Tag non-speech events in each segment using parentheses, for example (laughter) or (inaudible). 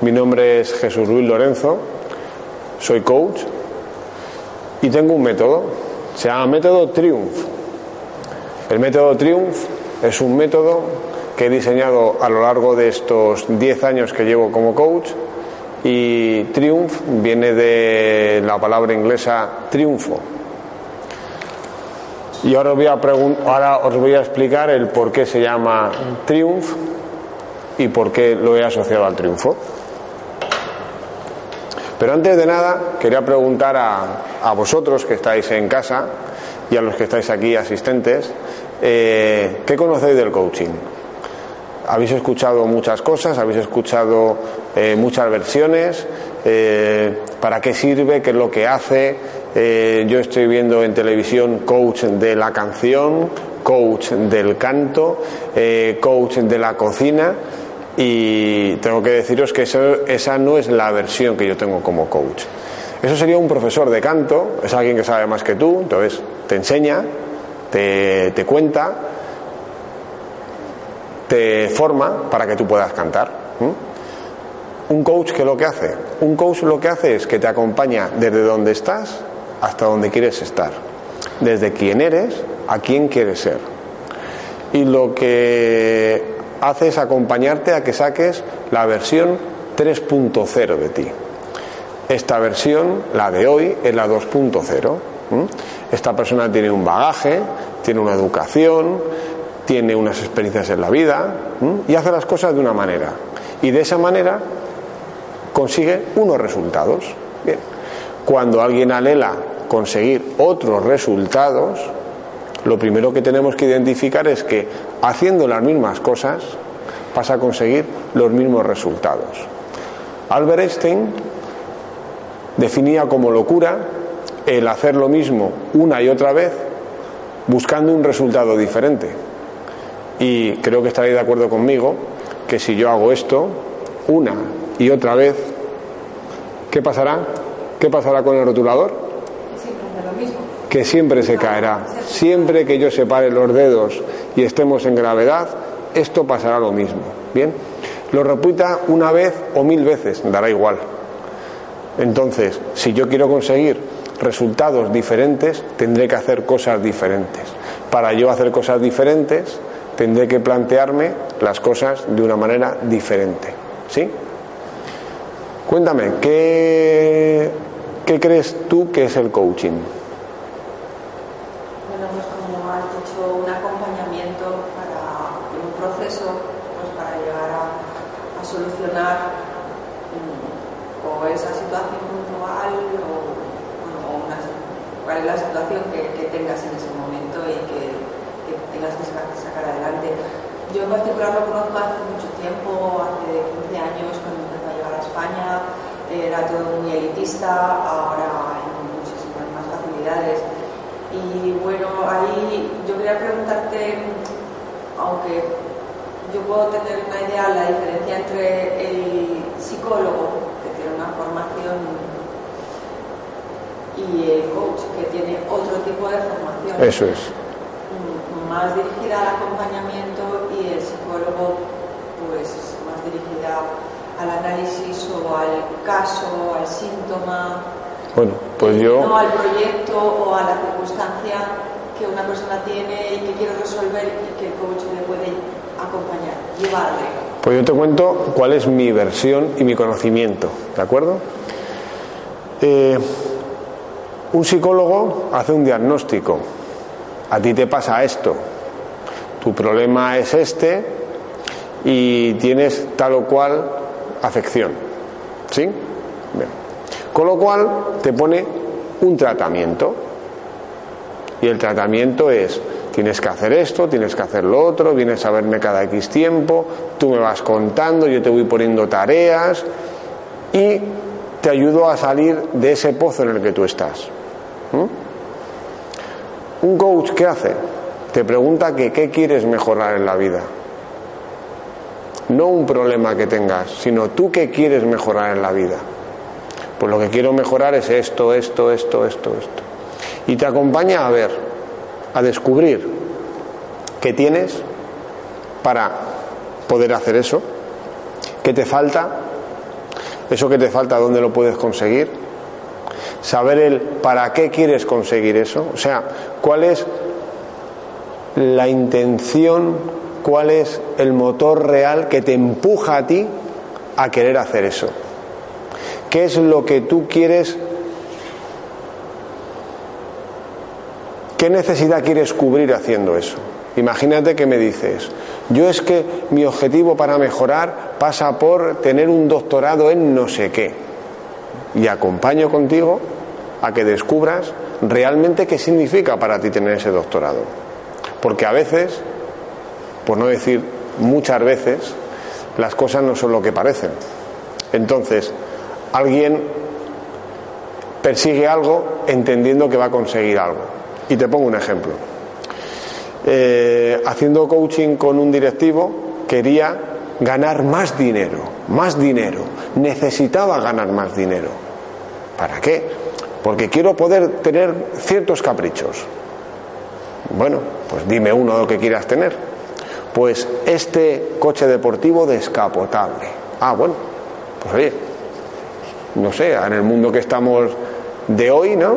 Mi nombre es Jesús Luis Lorenzo, soy coach y tengo un método, se llama método Triumph. El método Triumph es un método que he diseñado a lo largo de estos 10 años que llevo como coach y Triumph viene de la palabra inglesa triunfo. Y ahora os voy a, ahora os voy a explicar el por qué se llama Triumph y por qué lo he asociado al triunfo. Pero antes de nada, quería preguntar a, a vosotros que estáis en casa y a los que estáis aquí asistentes, eh, ¿qué conocéis del coaching? Habéis escuchado muchas cosas, habéis escuchado eh, muchas versiones, eh, para qué sirve, qué es lo que hace. Eh, yo estoy viendo en televisión coach de la canción, coach del canto, eh, coach de la cocina y tengo que deciros que esa no es la versión que yo tengo como coach. Eso sería un profesor de canto, es alguien que sabe más que tú, entonces te enseña, te, cuenta, te forma para que tú puedas cantar. Un coach que lo que hace, un coach lo que hace es que te acompaña desde donde estás hasta donde quieres estar, desde quién eres a quién quieres ser. Y lo que hace es acompañarte a que saques la versión 3.0 de ti. Esta versión, la de hoy, es la 2.0. Esta persona tiene un bagaje, tiene una educación, tiene unas experiencias en la vida y hace las cosas de una manera. Y de esa manera consigue unos resultados. Bien. Cuando alguien anhela conseguir otros resultados, lo primero que tenemos que identificar es que haciendo las mismas cosas vas a conseguir los mismos resultados. Albert Einstein definía como locura el hacer lo mismo una y otra vez buscando un resultado diferente. Y creo que estaréis de acuerdo conmigo que si yo hago esto una y otra vez, ¿qué pasará? ¿Qué pasará con el rotulador? Que siempre se caerá. Siempre que yo separe los dedos y estemos en gravedad, esto pasará lo mismo. Bien, lo repita una vez o mil veces, dará igual. Entonces, si yo quiero conseguir resultados diferentes, tendré que hacer cosas diferentes. Para yo hacer cosas diferentes, tendré que plantearme las cosas de una manera diferente. ¿Sí? Cuéntame, ¿qué, qué crees tú que es el coaching? Bueno, pues como has dicho, un acompañamiento para un proceso, pues para llegar a, a solucionar mm, o esa situación puntual o, o una, cuál es la situación que, que, tengas en ese momento y que, que tengas que sacar, adelante. Yo en particular lo conozco hace mucho tiempo, hace 15 años, cuando empecé a llegar a España, era todo muy elitista, ahora hay muchísimas más facilidades. Y bueno, ahí yo quería preguntarte, aunque yo puedo tener una idea, la diferencia entre el psicólogo, que tiene una formación, y el coach, que tiene otro tipo de formación. Eso es. Más dirigida al acompañamiento y el psicólogo, pues más dirigida al análisis o al caso, al síntoma. Bueno, pues yo. No al proyecto o a la circunstancia que una persona tiene y que quiere resolver y que el coach le puede acompañar, llevarle. Pues yo te cuento cuál es mi versión y mi conocimiento, ¿de acuerdo? Eh, un psicólogo hace un diagnóstico. A ti te pasa esto. Tu problema es este y tienes tal o cual afección. ¿Sí? Con lo cual te pone un tratamiento. Y el tratamiento es, tienes que hacer esto, tienes que hacer lo otro, vienes a verme cada X tiempo, tú me vas contando, yo te voy poniendo tareas y te ayudo a salir de ese pozo en el que tú estás. Un coach, ¿qué hace? Te pregunta que qué quieres mejorar en la vida. No un problema que tengas, sino tú qué quieres mejorar en la vida. Pues lo que quiero mejorar es esto, esto, esto, esto, esto. Y te acompaña a ver, a descubrir qué tienes para poder hacer eso, qué te falta, eso que te falta, dónde lo puedes conseguir, saber el para qué quieres conseguir eso, o sea, cuál es la intención, cuál es el motor real que te empuja a ti a querer hacer eso. ¿Qué es lo que tú quieres? ¿Qué necesidad quieres cubrir haciendo eso? Imagínate que me dices, yo es que mi objetivo para mejorar pasa por tener un doctorado en no sé qué. Y acompaño contigo a que descubras realmente qué significa para ti tener ese doctorado. Porque a veces, por no decir muchas veces, las cosas no son lo que parecen. Entonces, alguien persigue algo entendiendo que va a conseguir algo. Y te pongo un ejemplo. Eh, haciendo coaching con un directivo, quería ganar más dinero, más dinero. Necesitaba ganar más dinero. ¿Para qué? Porque quiero poder tener ciertos caprichos. Bueno, pues dime uno lo que quieras tener. Pues este coche deportivo descapotable. Ah, bueno, pues oye, no sé, en el mundo que estamos de hoy, ¿no?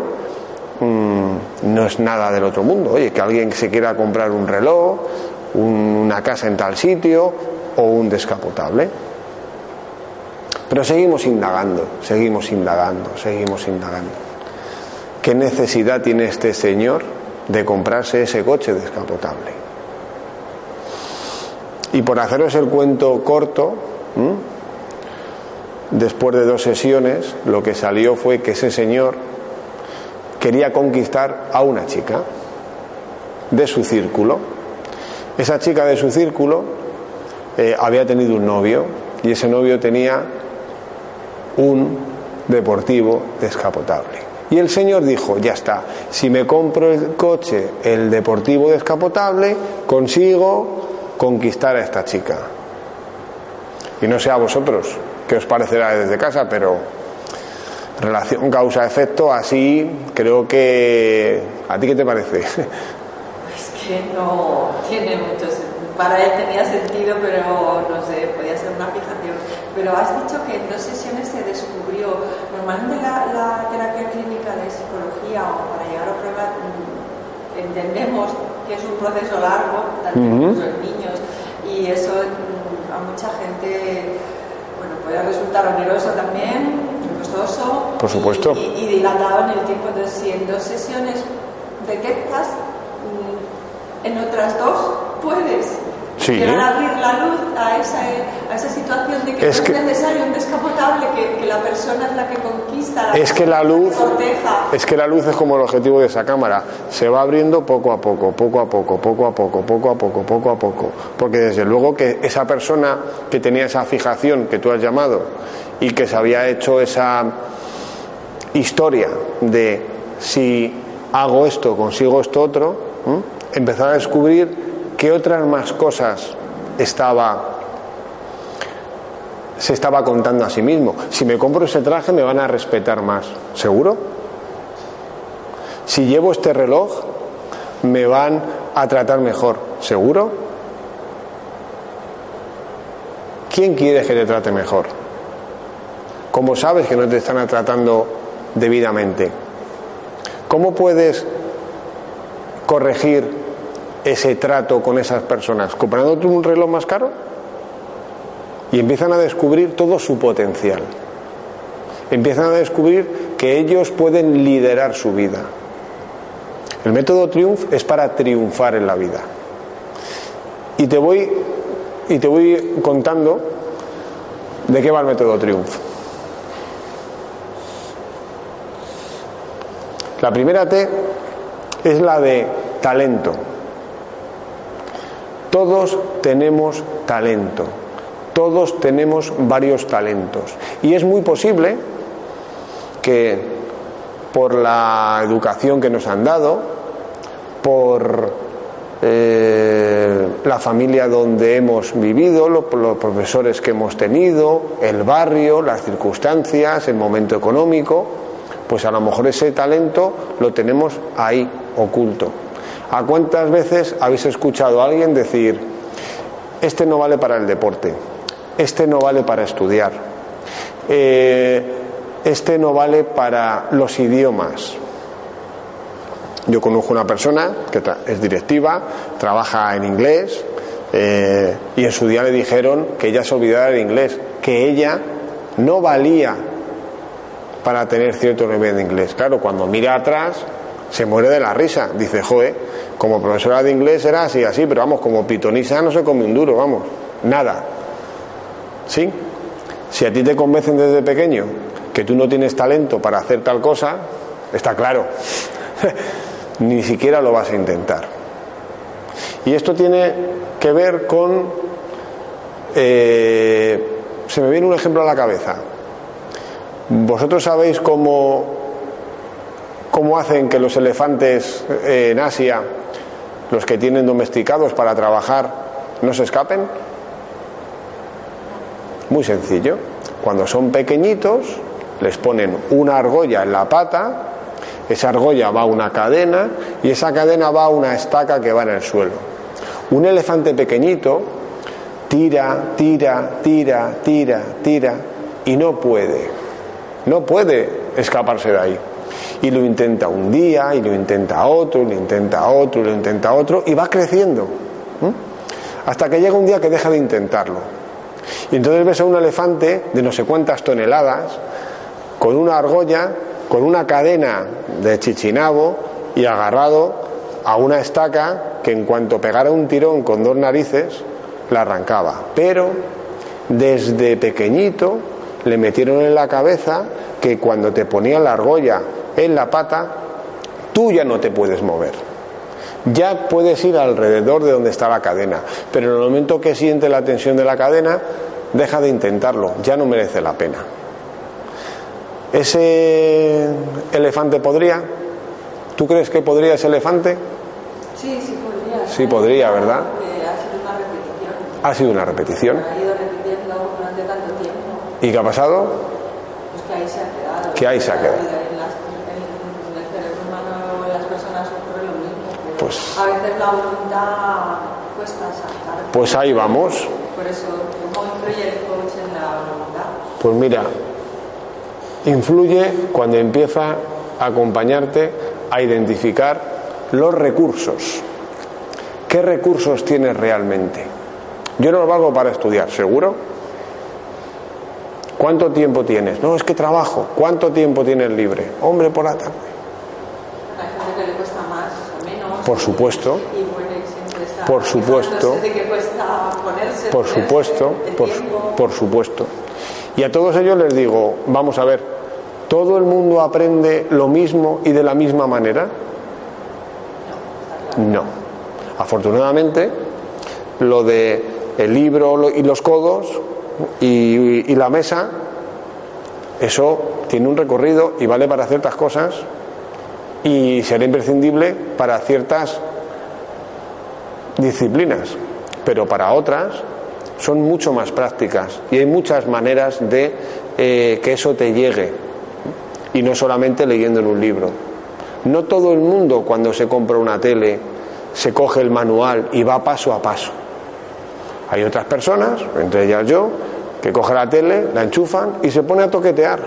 Mm, no es nada del otro mundo. Oye, que alguien se quiera comprar un reloj, una casa en tal sitio o un descapotable. Pero seguimos indagando, seguimos indagando, seguimos indagando. ¿Qué necesidad tiene este señor de comprarse ese coche descapotable? Y por haceros el cuento corto, después de dos sesiones, lo que salió fue que ese señor quería conquistar a una chica de su círculo. Esa chica de su círculo eh, había tenido un novio y ese novio tenía un deportivo descapotable. Y el señor dijo, ya está, si me compro el coche, el deportivo descapotable, consigo conquistar a esta chica. Y no sé a vosotros qué os parecerá desde casa, pero relación causa-efecto, así creo que... ¿A ti qué te parece? (laughs) Es que no tiene mucho sentido. Para él tenía sentido, pero no sé, podía ser una fijación. Pero has dicho que en dos sesiones se descubrió. Normalmente la, la terapia clínica de psicología o para llegar a prueba mm, entendemos que es un proceso largo, también uh en niños, y eso mm, a mucha gente bueno, puede resultar oneroso también, costoso Por supuesto. Y, y, dilatado en el tiempo. Entonces, si en dos sesiones detectas, mm, en otras dos puedes Sí. A abrir la luz a esa, a esa situación de que Es no que- es necesario un descapotable, que, que la persona es la que conquista, la Es que la luz, corteja. es que la luz es como el objetivo de esa cámara, se va abriendo poco a poco, poco a poco, poco a poco, poco a poco, poco a poco, porque desde luego que esa persona que tenía esa fijación que tú has llamado y que se había hecho esa historia de si hago esto, consigo esto otro, ¿m? empezar a descubrir qué otras más cosas estaba se estaba contando a sí mismo. Si me compro ese traje me van a respetar más, ¿seguro? Si llevo este reloj me van a tratar mejor, ¿seguro? ¿Quién quiere que te trate mejor? ¿Cómo sabes que no te están tratando debidamente? ¿Cómo puedes corregir ese trato con esas personas? ¿Comprándote un reloj más caro? Y empiezan a descubrir todo su potencial. Empiezan a descubrir que ellos pueden liderar su vida. El método Triumph es para triunfar en la vida. Y te voy, y te voy contando de qué va el método Triumph. La primera T es la de talento. Todos tenemos talento. Todos tenemos varios talentos. Y es muy posible que por la educación que nos han dado, por eh, la familia donde hemos vivido, los, los profesores que hemos tenido, el barrio, las circunstancias, el momento económico, pues a lo mejor ese talento lo tenemos ahí, oculto. ¿A cuántas veces habéis escuchado a alguien decir, este no vale para el deporte, este no vale para estudiar, eh, este no vale para los idiomas? Yo conozco una persona que es directiva, trabaja en inglés eh, y en su día le dijeron que ella se olvidara del inglés, que ella no valía para tener cierto nivel de inglés. Claro, cuando mira atrás se muere de la risa. Dice, joe, como profesora de inglés era así, así, pero vamos, como pitonisa no se come un duro, vamos, nada. ¿Sí? Si a ti te convencen desde pequeño que tú no tienes talento para hacer tal cosa, está claro, (laughs) ni siquiera lo vas a intentar. Y esto tiene que ver con... Eh, se me viene un ejemplo a la cabeza. ¿Vosotros sabéis cómo, cómo hacen que los elefantes eh, en Asia, los que tienen domesticados para trabajar, no se escapen? Muy sencillo. Cuando son pequeñitos, les ponen una argolla en la pata, esa argolla va a una cadena y esa cadena va a una estaca que va en el suelo. Un elefante pequeñito tira, tira, tira, tira, tira y no puede. No puede escaparse de ahí. Y lo intenta un día, y lo intenta otro, y lo intenta otro, y lo intenta otro, y va creciendo. Hasta que llega un día que deja de intentarlo. Y entonces ves a un elefante de no sé cuántas toneladas, con una argolla, con una cadena de chichinabo y agarrado a una estaca que en cuanto pegara un tirón con dos narices, la arrancaba. Pero desde pequeñito le metieron en la cabeza que cuando te ponían la argolla en la pata, tú ya no te puedes mover. Ya puedes ir alrededor de donde está la cadena, pero en el momento que siente la tensión de la cadena, deja de intentarlo, ya no merece la pena. ¿Ese elefante podría? ¿Tú crees que podría ese elefante? Sí, sí podría. Sí podría, ¿verdad? ha sido una repetición. Ha sido una repetición. Ha ido repitiendo durante tanto tiempo. ¿Y qué ha pasado? Pues que ahí se ha quedado. Que ahí se ha quedado. En, las, en el cerebro humano, en las personas ocurre lo mismo. pero Pues- A veces la voluntad cuesta saltar. Pues ahí vamos. Por eso, ¿cómo influye el coach en la voluntad? Pues mira, influye cuando empieza a acompañarte a identificar los recursos. ¿Qué recursos tienes realmente? Yo no lo valgo para estudiar, ¿seguro? ¿Cuánto tiempo tienes? No, es que trabajo. ¿Cuánto tiempo tienes libre? Hombre, por la tarde. Hay gente que le cuesta más o menos. Por supuesto. Por supuesto. Por supuesto, por, supuesto. Y a todos ellos les digo, vamos a ver, ¿todo el mundo aprende lo mismo y de la misma manera? No. Afortunadamente, lo de el libro y los codos y la mesa, eso tiene un recorrido y vale para ciertas cosas y será imprescindible para ciertas disciplinas, pero para otras son mucho más prácticas y hay muchas maneras de eh, que eso te llegue y no solamente leyendo en un libro. No todo el mundo cuando se compra una tele se coge el manual y va paso a paso. Hay otras personas, entre ellas yo, que coge la tele, la enchufan y se pone a toquetear.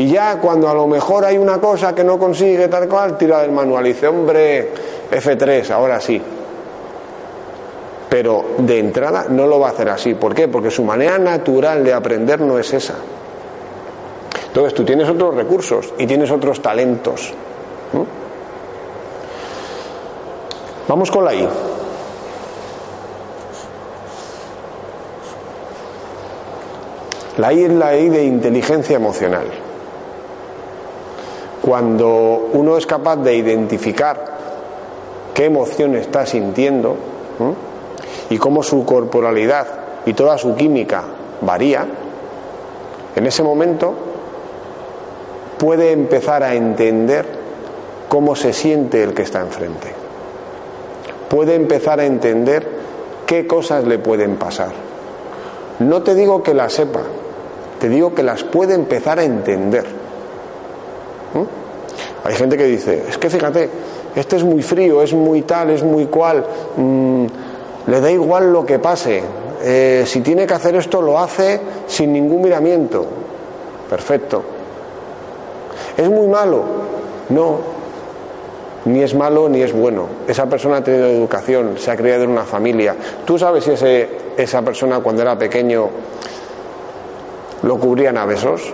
Y ya cuando a lo mejor hay una cosa que no consigue tal cual, tira del manual y dice, hombre, F3, ahora sí. Pero de entrada no lo va a hacer así. ¿Por qué? Porque su manera natural de aprender no es esa. Entonces tú tienes otros recursos y tienes otros talentos. ¿Mm? Vamos con la I. La I es la I de inteligencia emocional. Cuando uno es capaz de identificar qué emoción está sintiendo y cómo su corporalidad y toda su química varía, en ese momento puede empezar a entender cómo se siente el que está enfrente. Puede empezar a entender qué cosas le pueden pasar. No te digo que las sepa, te digo que las puede empezar a entender. ¿Mm? Hay gente que dice, es que fíjate, este es muy frío, es muy tal, es muy cual, mm, le da igual lo que pase, eh, si tiene que hacer esto lo hace sin ningún miramiento. Perfecto. ¿Es muy malo? No, ni es malo ni es bueno. Esa persona ha tenido educación, se ha criado en una familia. ¿Tú sabes si ese, esa persona cuando era pequeño lo cubrían a besos?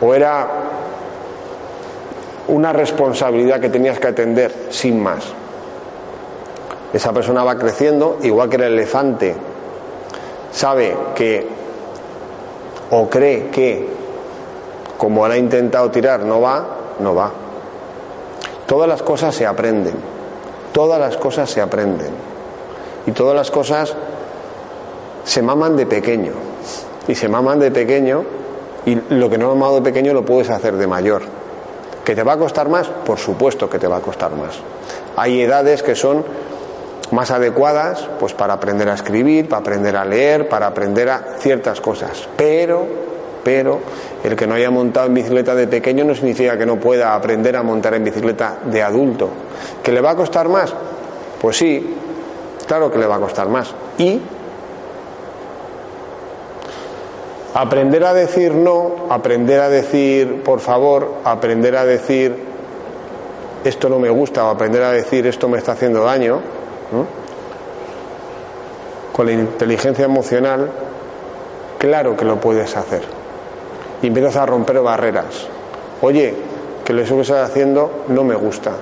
¿O era una responsabilidad que tenías que atender sin más? Esa persona va creciendo, igual que el elefante sabe que o cree que como ha intentado tirar no va, no va. Todas las cosas se aprenden, todas las cosas se aprenden y todas las cosas se maman de pequeño y se maman de pequeño y lo que no has mamado de pequeño lo puedes hacer de mayor. ¿Que te va a costar más? Por supuesto que te va a costar más. Hay edades que son más adecuadas pues para aprender a escribir, para aprender a leer, para aprender a ciertas cosas. Pero, pero el que no haya montado en bicicleta de pequeño no significa que no pueda aprender a montar en bicicleta de adulto. ¿Que le va a costar más? Pues sí, claro que le va a costar más. Y aprender a decir no, aprender a decir por favor, aprender a decir esto no me gusta o aprender a decir esto me está haciendo daño, con la inteligencia emocional, claro que lo puedes hacer. Y empiezas a romper barreras. Oye, que lo que estás haciendo no me gusta.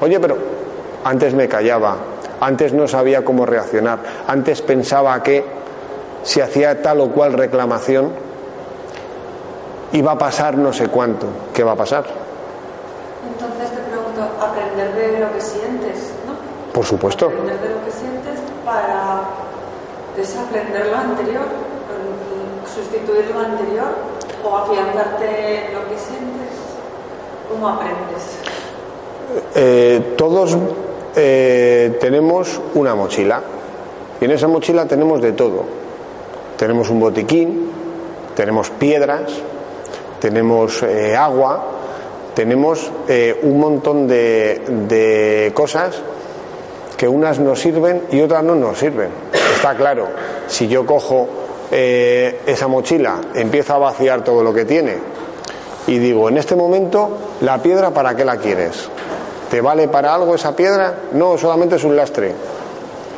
Oye, pero antes me callaba, antes no sabía cómo reaccionar, antes pensaba que si hacía tal o cual reclamación iba a pasar no sé cuánto. ¿Qué va a pasar? Entonces te pregunto, aprender de lo que sientes por supuesto. Aprender de lo que sientes para desaprender lo anterior, sustituir lo anterior o afianzarte lo que sientes. ¿Cómo aprendes? Eh, todos eh, tenemos una mochila y en esa mochila tenemos de todo. Tenemos un botiquín, tenemos piedras, tenemos eh, agua, tenemos un montón de, de cosas que unas nos sirven y otras no nos sirven. Está claro, si yo cojo eh, esa mochila, empiezo a vaciar todo lo que tiene y digo, en este momento, la piedra, ¿para qué la quieres? ¿Te vale para algo esa piedra? No, solamente es un lastre.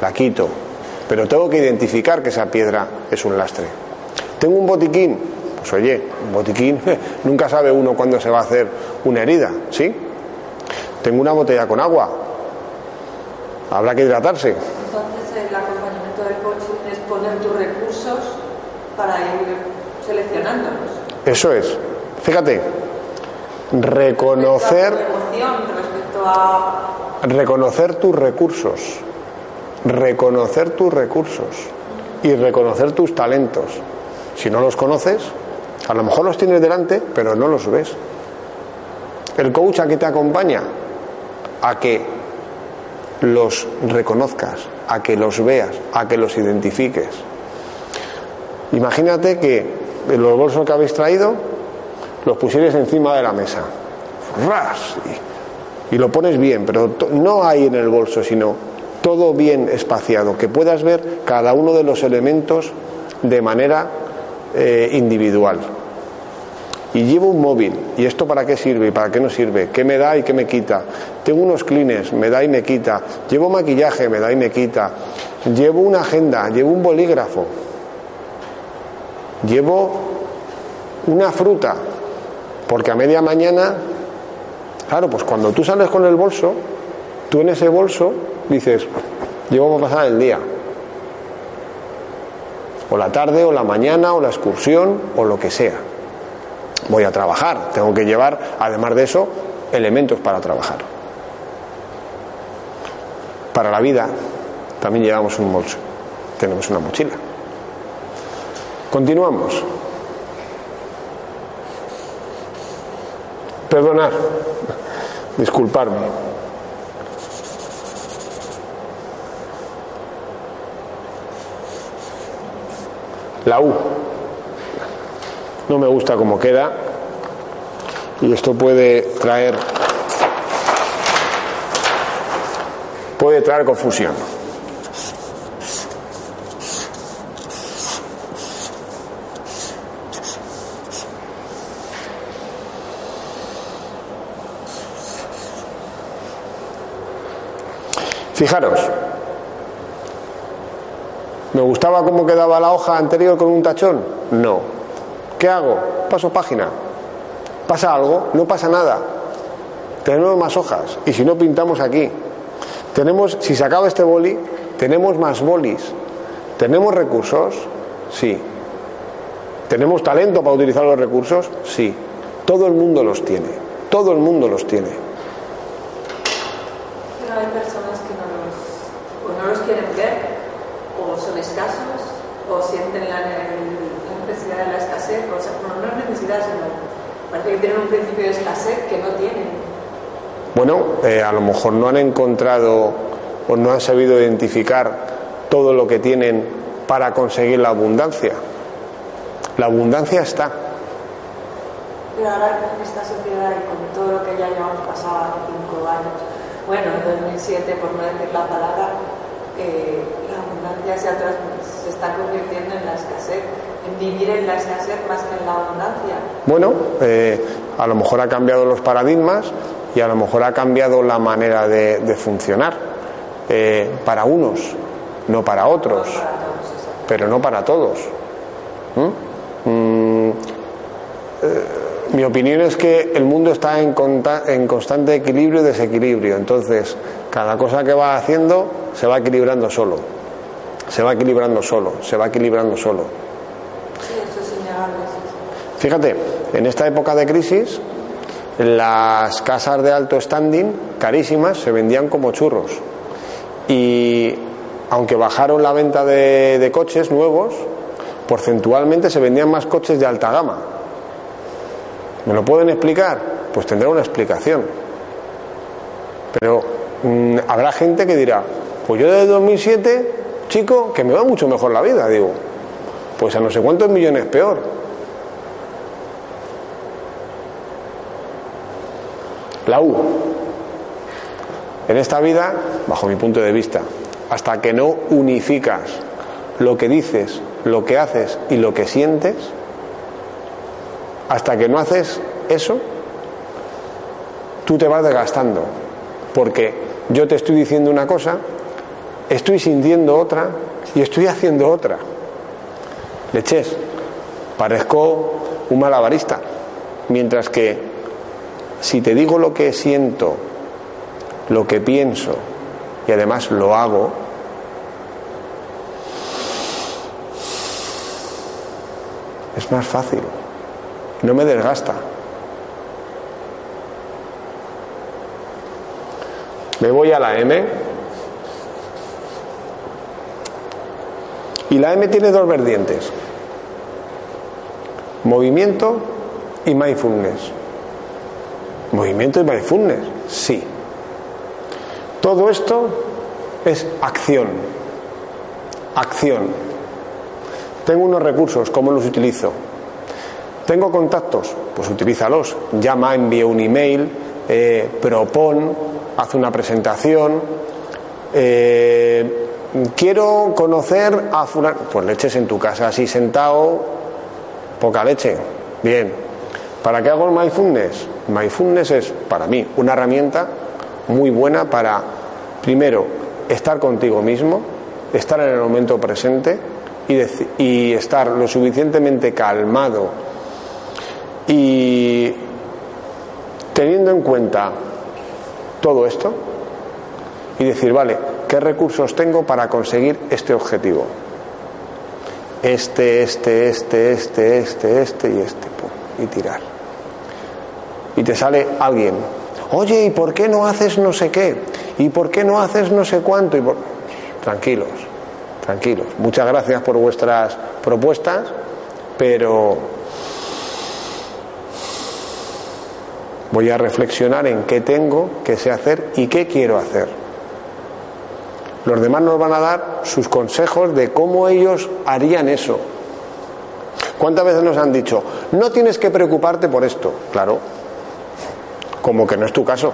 La quito. Pero tengo que identificar que esa piedra es un lastre. Tengo un botiquín. Pues oye, un botiquín, (laughs) nunca sabe uno cuándo se va a hacer una herida, ¿sí? Tengo una botella con agua habrá que hidratarse. Entonces el acompañamiento del coaching es poner tus recursos para ir seleccionándolos. Eso es. Fíjate, reconocer... Respecto a... Reconocer tus recursos. Reconocer tus recursos. Y reconocer tus talentos. Si no los conoces, a lo mejor los tienes delante, pero no los ves. El coach aquí te acompaña a que los reconozcas, a que los veas, a que los identifiques. Imagínate que los bolsos que habéis traído los pusieres encima de la mesa. ¡Ras! Y, lo pones bien, pero no hay en el bolso, sino todo bien espaciado, que puedas ver cada uno de los elementos de manera eh, individual y llevo un móvil. ¿Y esto para qué sirve y para qué no sirve? ¿Qué me da y qué me quita? Tengo unos clines, me da y me quita. Llevo maquillaje, me da y me quita. Llevo una agenda, llevo un bolígrafo. Llevo una fruta, porque a media mañana, claro, pues cuando tú sales con el bolso, tú en ese bolso dices, llevo a pasar el día. O la tarde, o la mañana, o la excursión, o lo que sea. Voy a trabajar, tengo que llevar, además de eso, elementos para trabajar. Para la vida también llevamos un bolso, tenemos una mochila. Continuamos. Perdonar, (laughs) disculparme. La U. No me gusta cómo queda y esto puede traer puede traer confusión. Fijaros, ¿me gustaba cómo quedaba la hoja anterior con un tachón? No. ¿Qué hago? Paso página. ¿Pasa algo? No pasa nada. Tenemos más hojas. Y si no, pintamos aquí. Tenemos, si se acaba este boli, tenemos más bolis. ¿Tenemos recursos? Sí. ¿Tenemos talento para utilizar los recursos? Sí. Todo el mundo los tiene. Todo el mundo los tiene. Pero hay personas que no los, o no los quieren ver, o son escasos, o sienten la, la necesidad de la escasez, o sea, no, parece que tienen un principio de escasez que no tienen. Bueno, eh, a lo mejor no han encontrado o no han sabido identificar todo lo que tienen para conseguir la abundancia. La abundancia está. Pero ahora en esta sociedad y con todo lo que ya llevamos pasado hace cinco años, bueno, en 2007, por no decir la palabra, eh, la abundancia se, está convirtiendo en la escasez, vivir en la escasez más que en la abundancia. Bueno, eh, a lo mejor ha cambiado los paradigmas y a lo mejor ha cambiado la manera de, de funcionar eh, para unos, no para otros, Para todos, exacto. pero no para todos. ¿Mm? Mm, eh, mi opinión es que el mundo está en, en constante equilibrio y desequilibrio, entonces cada cosa que va haciendo se va equilibrando solo, se va equilibrando solo, se va equilibrando solo. Sí, eso es innegable. sí, sí. Fíjate, en esta época de crisis, las casas de alto standing, carísimas, se vendían como churros. Y aunque bajaron la venta de, coches nuevos, porcentualmente se vendían más coches de alta gama. ¿Me lo pueden explicar? Pues tendrá una explicación. Pero mm, habrá gente que dirá, pues yo desde 2007, chico, que me va mucho mejor la vida, digo. Pues a no sé cuántos millones peor. La U. En esta vida, bajo mi punto de vista, hasta que no unificas lo que dices, lo que haces y lo que sientes, hasta que no haces eso, tú te vas desgastando. Porque yo te estoy diciendo una cosa, estoy sintiendo otra y estoy haciendo otra. Leches, parezco un malabarista. Mientras que si te digo lo que siento, lo que pienso y además lo hago, es más fácil. No me desgasta. Me voy a la M. Y la M tiene dos vertientes. Movimiento y mindfulness. Movimiento y mindfulness, sí. Todo esto es acción. Acción. Tengo unos recursos, ¿cómo los utilizo? Tengo contactos, pues utilízalos. Llama, envía un email, eh, propon, haz una presentación. eh, quiero conocer a fulano, pues le eches en tu casa así sentado, poca leche. Bien. ¿Para qué hago el mindfulness? Mindfulness es, para mí, una herramienta muy buena para, primero, estar contigo mismo, estar en el momento presente y, y estar lo suficientemente calmado y teniendo en cuenta todo esto y decir, vale, ¿qué recursos tengo para conseguir este objetivo? Este, este, este, este, este, este y este, y tirar. Y te sale alguien, oye, ¿y por qué no haces no sé qué? ¿Y por qué no haces no sé cuánto? Y Tranquilos, tranquilos. Muchas gracias por vuestras propuestas, pero voy a reflexionar en qué tengo, qué sé hacer y qué quiero hacer. Los demás nos van a dar sus consejos de cómo ellos harían eso. ¿Cuántas veces nos han dicho, no tienes que preocuparte por esto? Claro, como que no es tu caso.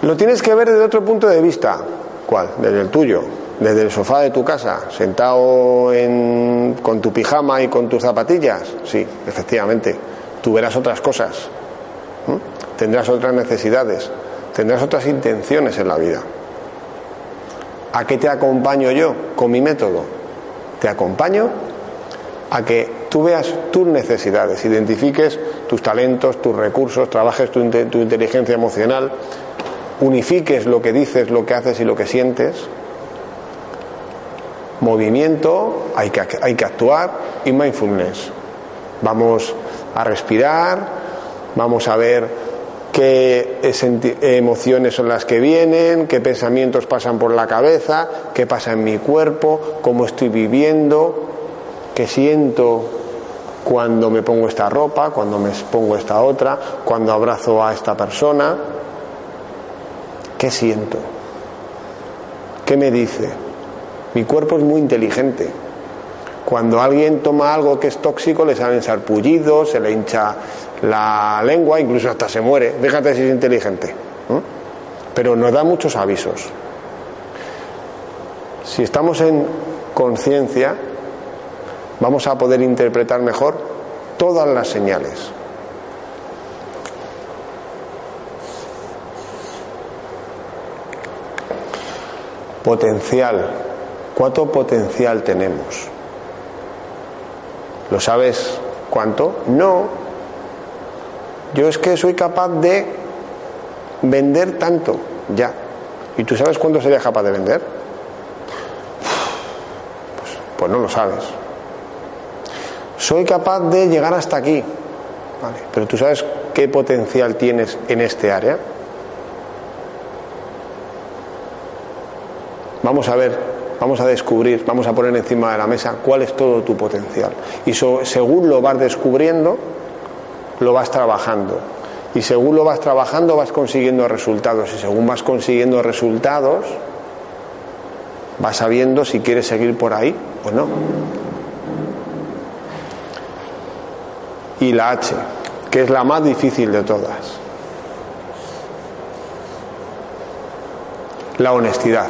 Lo tienes que ver desde otro punto de vista. ¿Cuál? Desde el tuyo. Desde el sofá de tu casa, sentado con tu pijama y con tus zapatillas. Sí, efectivamente. Tú verás otras cosas. Tendrás otras necesidades. Tendrás otras intenciones en la vida. ¿A qué te acompaño yo con mi método? Te acompaño a que tú veas tus necesidades, identifiques tus talentos, tus recursos, trabajes tu, inteligencia emocional, unifiques lo que dices, lo que haces y lo que sientes. Movimiento, hay que, hay que actuar y mindfulness. Vamos a respirar, vamos a ver qué emociones son las que vienen, qué pensamientos pasan por la cabeza, qué pasa en mi cuerpo, cómo estoy viviendo, qué siento cuando me pongo esta ropa, cuando me pongo esta otra, cuando abrazo a esta persona, qué siento, qué me dice. Mi cuerpo es muy inteligente. Cuando alguien toma algo que es tóxico le salen sarpullidos, se le hincha la lengua, incluso hasta se muere. Fíjate si es inteligente. Pero nos da muchos avisos. Si estamos en conciencia, vamos a poder interpretar mejor todas las señales. Potencial. ¿Cuánto potencial tenemos? ¿Lo sabes cuánto? No. Yo es que soy capaz de vender tanto, ya. ¿Y tú sabes cuánto sería capaz de vender? Pues, pues no lo sabes. Soy capaz de llegar hasta aquí. Vale, pero tú sabes qué potencial tienes en este área. Vamos a ver, vamos a descubrir, vamos a poner encima de la mesa cuál es todo tu potencial. Y según lo vas descubriendo, lo vas trabajando. Y según lo vas trabajando, vas consiguiendo resultados. Y según vas consiguiendo resultados, vas sabiendo si quieres seguir por ahí o no. Y la H, que es la más difícil de todas. La honestidad.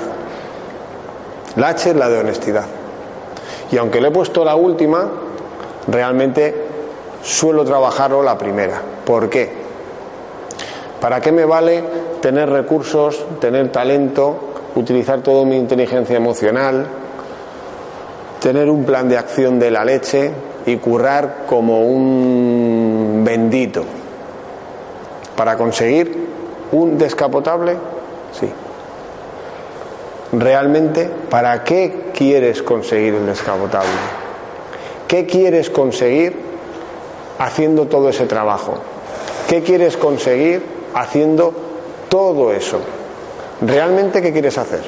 La H es la de honestidad. Y aunque le he puesto la última, realmente suelo trabajarlo la primera. ¿Por qué? ¿Para qué me vale tener recursos, tener talento, utilizar toda mi inteligencia emocional, tener un plan de acción de la leche y currar como un bendito? ¿Para conseguir un descapotable? Sí. ¿Realmente para qué quieres conseguir un descapotable? ¿Qué quieres conseguir haciendo todo ese trabajo? ¿Qué quieres conseguir haciendo todo eso? ¿Realmente qué quieres hacer?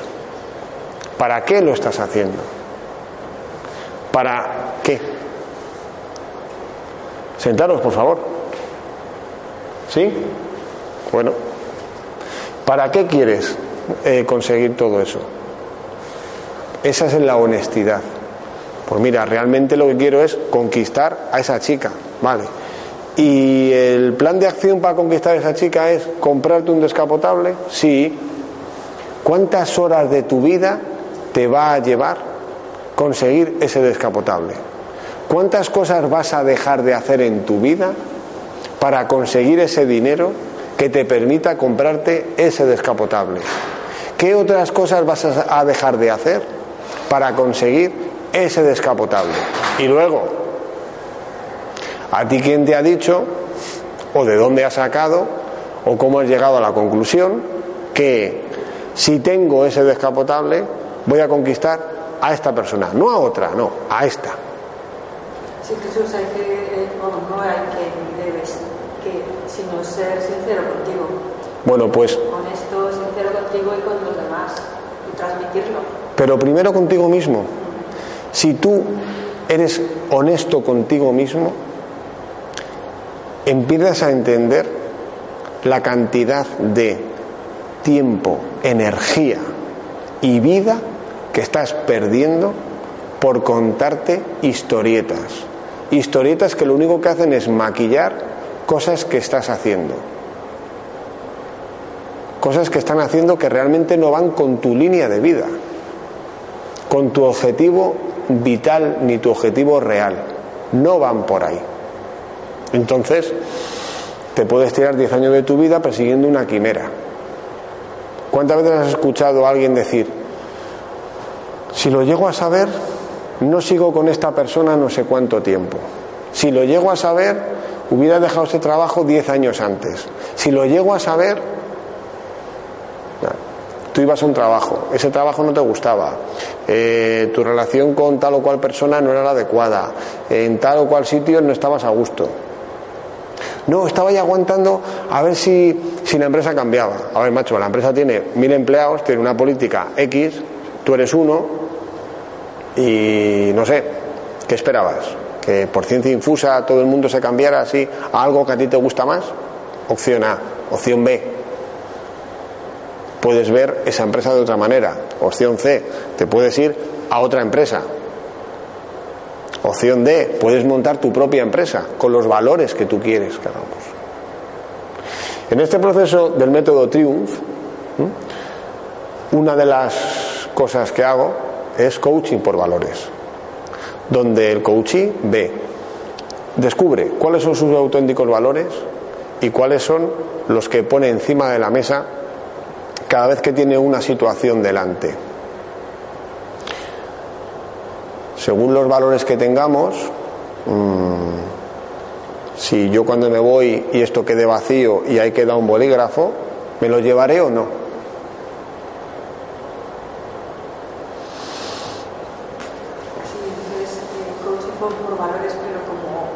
¿Para qué lo estás haciendo? ¿Para? Sentaros, por favor. ¿Sí? Bueno. ¿Para qué quieres eh, conseguir todo eso? Esa es la honestidad. Pues mira, realmente lo que quiero es conquistar a esa chica, ¿vale? ¿Y el plan de acción para conquistar a esa chica es comprarte un descapotable? Sí. ¿Cuántas horas de tu vida te va a llevar conseguir ese descapotable? ¿Cuántas cosas vas a dejar de hacer en tu vida para conseguir ese dinero que te permita comprarte ese descapotable? ¿Qué otras cosas vas a dejar de hacer para conseguir ese descapotable? Y luego, ¿a ti quién te ha dicho, o de dónde has sacado, o cómo has llegado a la conclusión que si tengo ese descapotable voy a conquistar a esta persona? No a otra, no, a esta. Sí, Jesús, hay que, bueno, no hay que, debes, que sino ser sincero contigo. Bueno, pues Honesto, sincero contigo y con los demás. Y transmitirlo. Pero primero contigo mismo. Si tú eres honesto contigo mismo, empiezas a entender la cantidad de tiempo, energía y vida que estás perdiendo por contarte historietas. Historietas que lo único que hacen es maquillar cosas que estás haciendo. Cosas que están haciendo que realmente no van con tu línea de vida, con tu objetivo vital ni tu objetivo real. No van por ahí. Entonces, te puedes tirar 10 años de tu vida persiguiendo una quimera. ¿Cuántas veces has escuchado a alguien decir, si lo llego a saber, no sigo con esta persona no sé cuánto tiempo? Si lo llego a saber, hubiera dejado ese trabajo 10 años antes. Si lo llego a saber, tú ibas a un trabajo, ese trabajo no te gustaba, eh, tu relación con tal o cual persona no era la adecuada, en tal o cual sitio no estabas a gusto. No, estaba ya aguantando a ver si, si la empresa cambiaba. A ver, macho, la empresa tiene mil empleados, tiene una política X, tú eres uno y no sé, ¿qué esperabas? ¿Que por ciencia infusa todo el mundo se cambiara así a algo que a ti te gusta más? Opción A. Opción B. Puedes ver esa empresa de otra manera. Opción C. Te puedes ir a otra empresa. Opción D, puedes montar tu propia empresa con los valores que tú quieres que. En este proceso del método Triumph, una de las cosas que hago es coaching por valores, donde el coachee ve, descubre cuáles son sus auténticos valores y cuáles son los que pone encima de la mesa cada vez que tiene una situación delante según los valores que tengamos, mmm, si yo cuando me voy y esto quede vacío y ahí queda un bolígrafo, ¿me lo llevaré o no? Sí, entonces el coaching por, por valores, pero como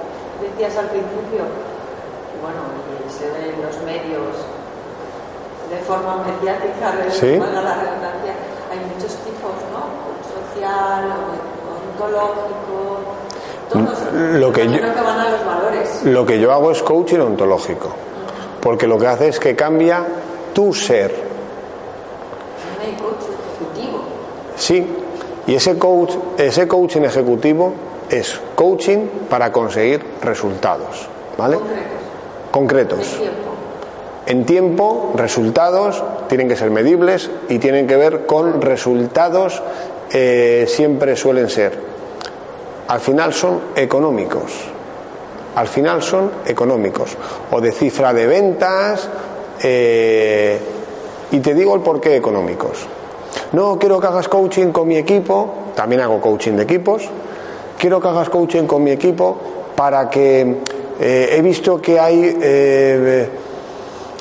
decías al principio, y bueno, y se ve en los medios de forma mediática, de Sí. valga la redundancia, hay muchos tipos, ¿no? Social, ontológico, todos. Lo que Yo yo- creo que van a los valores. Lo que yo hago es coaching ontológico, porque lo que hace es que cambia tu ser. También hay coach ejecutivo. Sí, y ese coach, ese coaching ejecutivo es coaching para conseguir resultados, ¿vale? Concretos. Concretos. En tiempo, resultados tienen que ser medibles y tienen que ver con resultados eh, siempre suelen ser. Al final son económicos. Al final son económicos. O de cifra de ventas. eh, y te digo el porqué económicos. No quiero que hagas coaching con mi equipo. También hago coaching de equipos. Quiero que hagas coaching con mi equipo para que eh, he visto que hay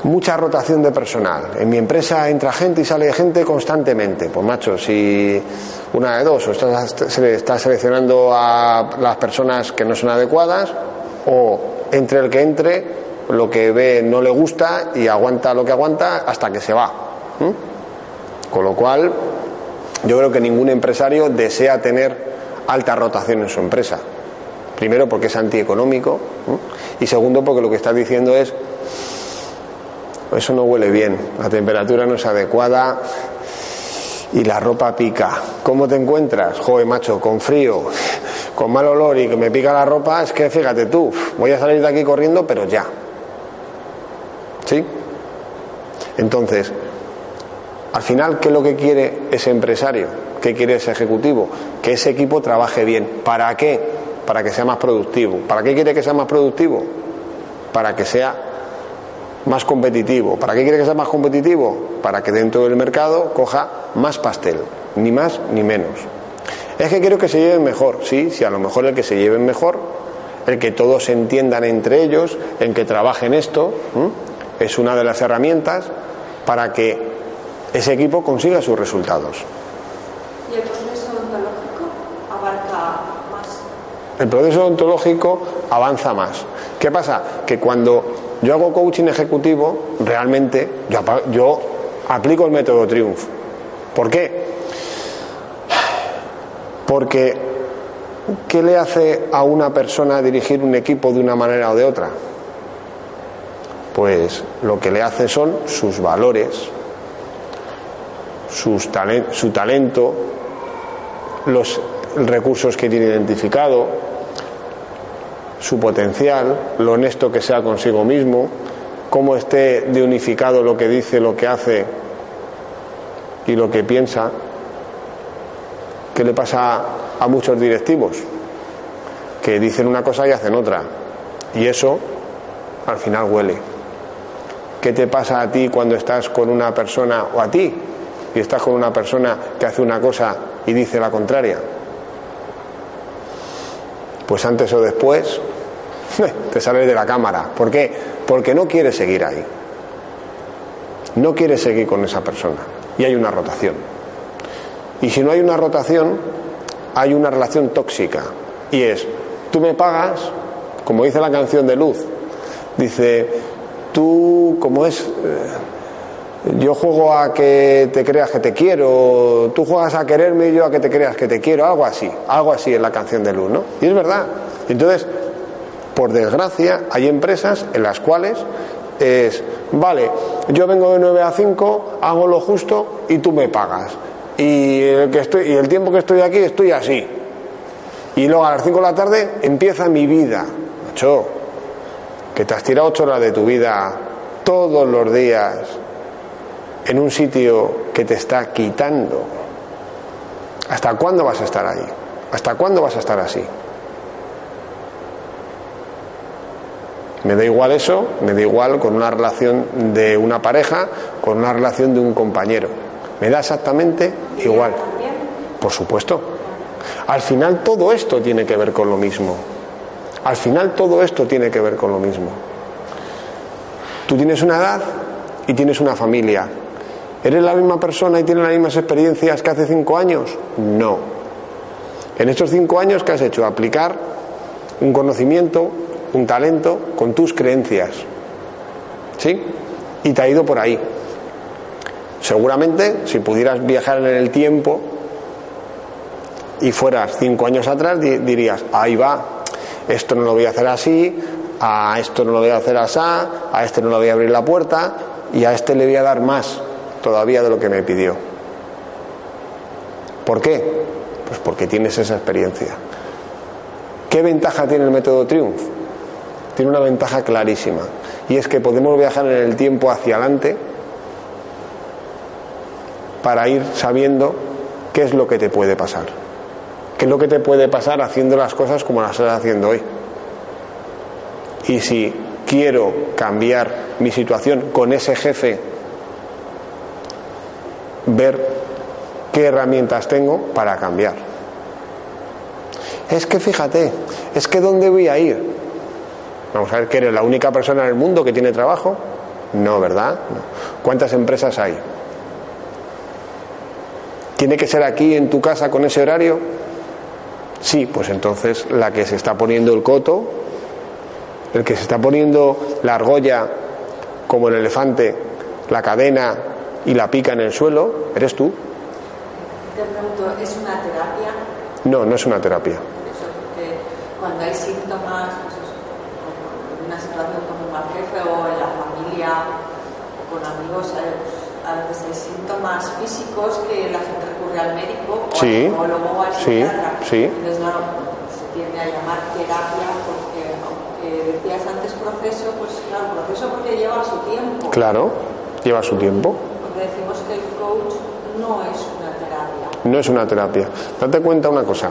mucha rotación de personal. En mi empresa entra gente y sale gente constantemente. Pues macho, si una de dos, o estás, se- estás seleccionando a las personas que no son adecuadas, o entre el que entre, lo que ve no le gusta y aguanta lo que aguanta hasta que se va. Con lo cual, yo creo que ningún empresario desea tener alta rotación en su empresa. Primero porque es antieconómico y segundo porque lo que estás diciendo es eso no huele bien, la temperatura no es adecuada y la ropa pica. ¿Cómo te encuentras? Joder, macho, con frío, con mal olor y que me pica la ropa, es que fíjate tú, voy a salir de aquí corriendo, pero ya. ¿Sí? Entonces, al final, ¿qué es lo que quiere ese empresario? ¿Qué quiere ese ejecutivo? Que ese equipo trabaje bien. ¿Para qué? Para que sea más productivo. ¿Para qué quiere que sea más productivo? Para que sea más competitivo. ¿Para qué quiere que sea más competitivo? Para que dentro del mercado coja más pastel, ni más ni menos. Es que quiero que se lleven mejor, sí, sí, a lo mejor el que se lleven mejor, el que todos se entiendan entre ellos, en que trabajen esto, es una de las herramientas para que ese equipo consiga sus resultados. Y el proceso ontológico abarca más. El proceso ontológico avanza más. ¿Qué pasa? Que cuando yo hago coaching ejecutivo, realmente yo, aplico el método Triumph. ¿Por qué? Porque ¿qué le hace a una persona dirigir un equipo de una manera o de otra? Pues lo que le hace son sus valores, sus su talento, los recursos que tiene identificado, su potencial, lo honesto que sea consigo mismo, cómo esté de unificado lo que dice, lo que hace y lo que piensa. ¿Qué le pasa a muchos directivos? Que dicen una cosa y hacen otra. Y eso al final huele. ¿Qué te pasa a ti cuando estás con una persona o a ti y estás con una persona que hace una cosa y dice la contraria? Pues antes o después (laughs) te sales de la cámara. ¿Por qué? Porque no quieres seguir ahí. No quieres seguir con esa persona. Y hay una rotación. Y si no hay una rotación, hay una relación tóxica. Y es, tú me pagas, como dice la canción de Luz, dice, tú, como es, eh, yo juego a que te creas que te quiero, tú juegas a quererme y yo a que te creas que te quiero, algo así, algo así es la canción de Luz, ¿no? Y es verdad. Entonces, por desgracia, hay empresas en las cuales es, vale, yo vengo de 9 a 5, hago lo justo y tú me pagas. Y el, que estoy, y el tiempo que estoy aquí estoy así. Y luego a las 5 de la tarde empieza mi vida. Macho, que te has tirado 8 horas de tu vida todos los días en un sitio que te está quitando. ¿Hasta cuándo vas a estar ahí? ¿Hasta cuándo vas a estar así? Me da igual eso, me da igual con una relación de una pareja, con una relación de un compañero. Me da exactamente igual. Por supuesto. Al final todo esto tiene que ver con lo mismo. Al final todo esto tiene que ver con lo mismo. Tú tienes una edad y tienes una familia. ¿Eres la misma persona y tienes las mismas experiencias que hace cinco años? No. En estos cinco años, ¿qué has hecho? Aplicar un conocimiento, un talento con tus creencias. ¿Sí? Y te ha ido por ahí. Seguramente, si pudieras viajar en el tiempo y fueras cinco años atrás, dirías, ahí va, esto no lo voy a hacer así, a esto no lo voy a hacer así, a este no le voy a abrir la puerta y a este le voy a dar más todavía de lo que me pidió. ¿Por qué? Pues porque tienes esa experiencia. ¿Qué ventaja tiene el método Triumph? tiene una ventaja clarísima y es que podemos viajar en el tiempo hacia adelante para ir sabiendo qué es lo que te puede pasar. ¿Qué es lo que te puede pasar haciendo las cosas como las estás haciendo hoy? Y si quiero cambiar mi situación con ese jefe, ver qué herramientas tengo para cambiar. Es que fíjate, es que dónde voy a ir, Vamos a ver que eres la única persona en el mundo que tiene trabajo. No, ¿verdad? ¿Cuántas empresas hay? ¿Tiene que ser aquí en tu casa con ese horario? Sí, pues entonces la que se está poniendo el coto, el que se está poniendo la argolla como el elefante, la cadena y la pica en el suelo, eres tú. Te pregunto, ¿es una terapia? No, no es una terapia. Eso, porque cuando hay síntomas, una situación con un jefe o en la familia o con amigos, a veces hay síntomas físicos que la gente recurre al médico o sí, al psicólogo o al sí, sí. Entonces, no, se tiende a llamar terapia porque, aunque decías antes proceso, pues claro, proceso porque lleva su tiempo. Claro, lleva su tiempo. Decimos que el coach no es una terapia. No es una terapia. Date cuenta una cosa.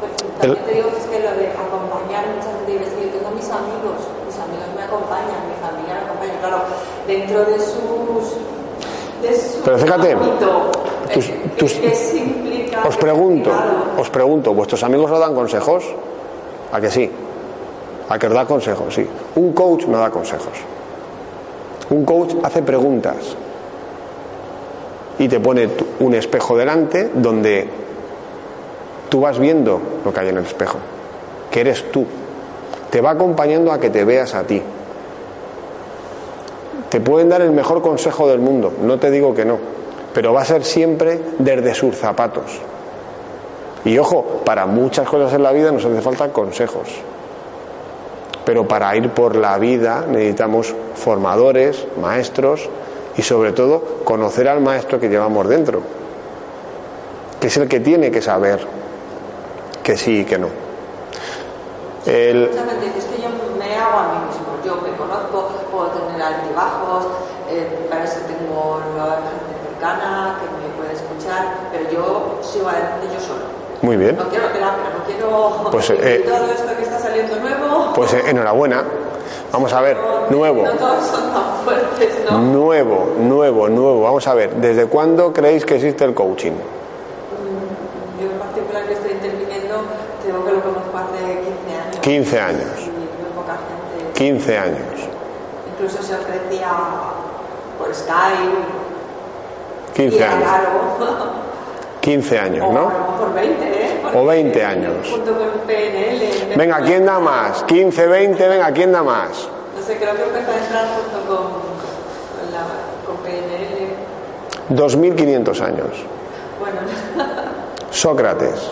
Pues, el... te digo que es que lo de acompañar muchas veces mis amigos, mis amigos me acompañan, mi familia me acompaña, claro, dentro de sus... De su Pero fíjate, ámbito, tus, eh, tus, que os pregunto, os pregunto, ¿vuestros amigos os dan consejos? ¿A que sí? ¿A que os da consejos? Sí. Un coach no da consejos. Un coach hace preguntas y te pone un espejo delante donde tú vas viendo lo que hay en el espejo, que eres tú te va acompañando a que te veas a ti. Te pueden dar el mejor consejo del mundo, no te digo que no, pero va a ser siempre desde sus zapatos. Y ojo, para muchas cosas en la vida nos hace falta consejos. Pero para ir por la vida necesitamos formadores, maestros y sobre todo conocer al maestro que llevamos dentro, que es el que tiene que saber que sí y que no. El... es que yo me hago a mí mismo, yo me conozco, puedo tener altibajos, eh, para eso tengo la gente cercana que me puede escuchar, pero yo sigo adelante yo solo. Muy bien. No quiero que no quiero pues, (laughs) eh, todo esto que está saliendo nuevo. Pues eh, enhorabuena. Vamos a ver, nuevo. No todos son tan fuertes, ¿no? Nuevo, nuevo, nuevo. Vamos a ver, ¿desde cuándo creéis que existe el coaching? Mm, yo en particular que estoy interviniendo, tengo que lo conozco hace 15 años. 15 años. Y muy poca gente. 15 años. Incluso se ofrecía por Skype. 15 años. 15 años, a lo mejor 20, ¿eh? O 20 años. PNL. Venga, ¿quién da más? 15, 20, venga, ¿quién da más? No sé, creo que empezó a entrar junto con, con, PNL. 2500 años. Bueno. (laughs) Sócrates.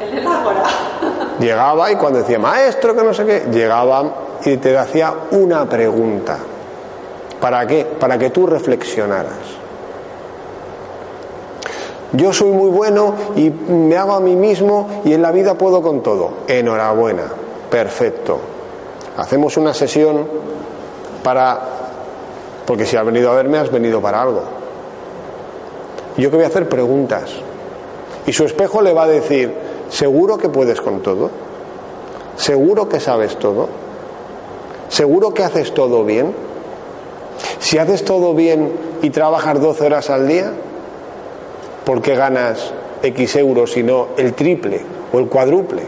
El. (laughs) Llegaba y cuando decía, maestro, que no sé qué, llegaba y te hacía una pregunta. ¿Para qué? Para que tú reflexionaras. Yo soy muy bueno y me hago a mí mismo y en la vida puedo con todo. Enhorabuena, perfecto. Hacemos una sesión para... Porque si has venido a verme, has venido para algo. Yo que voy a hacer preguntas. Y su espejo le va a decir, ¿seguro que puedes con todo? ¿Seguro que sabes todo? ¿Seguro que haces todo bien? Si haces todo bien y trabajas 12 horas al día, ¿por qué ganas X euros y no el triple o el cuádruple?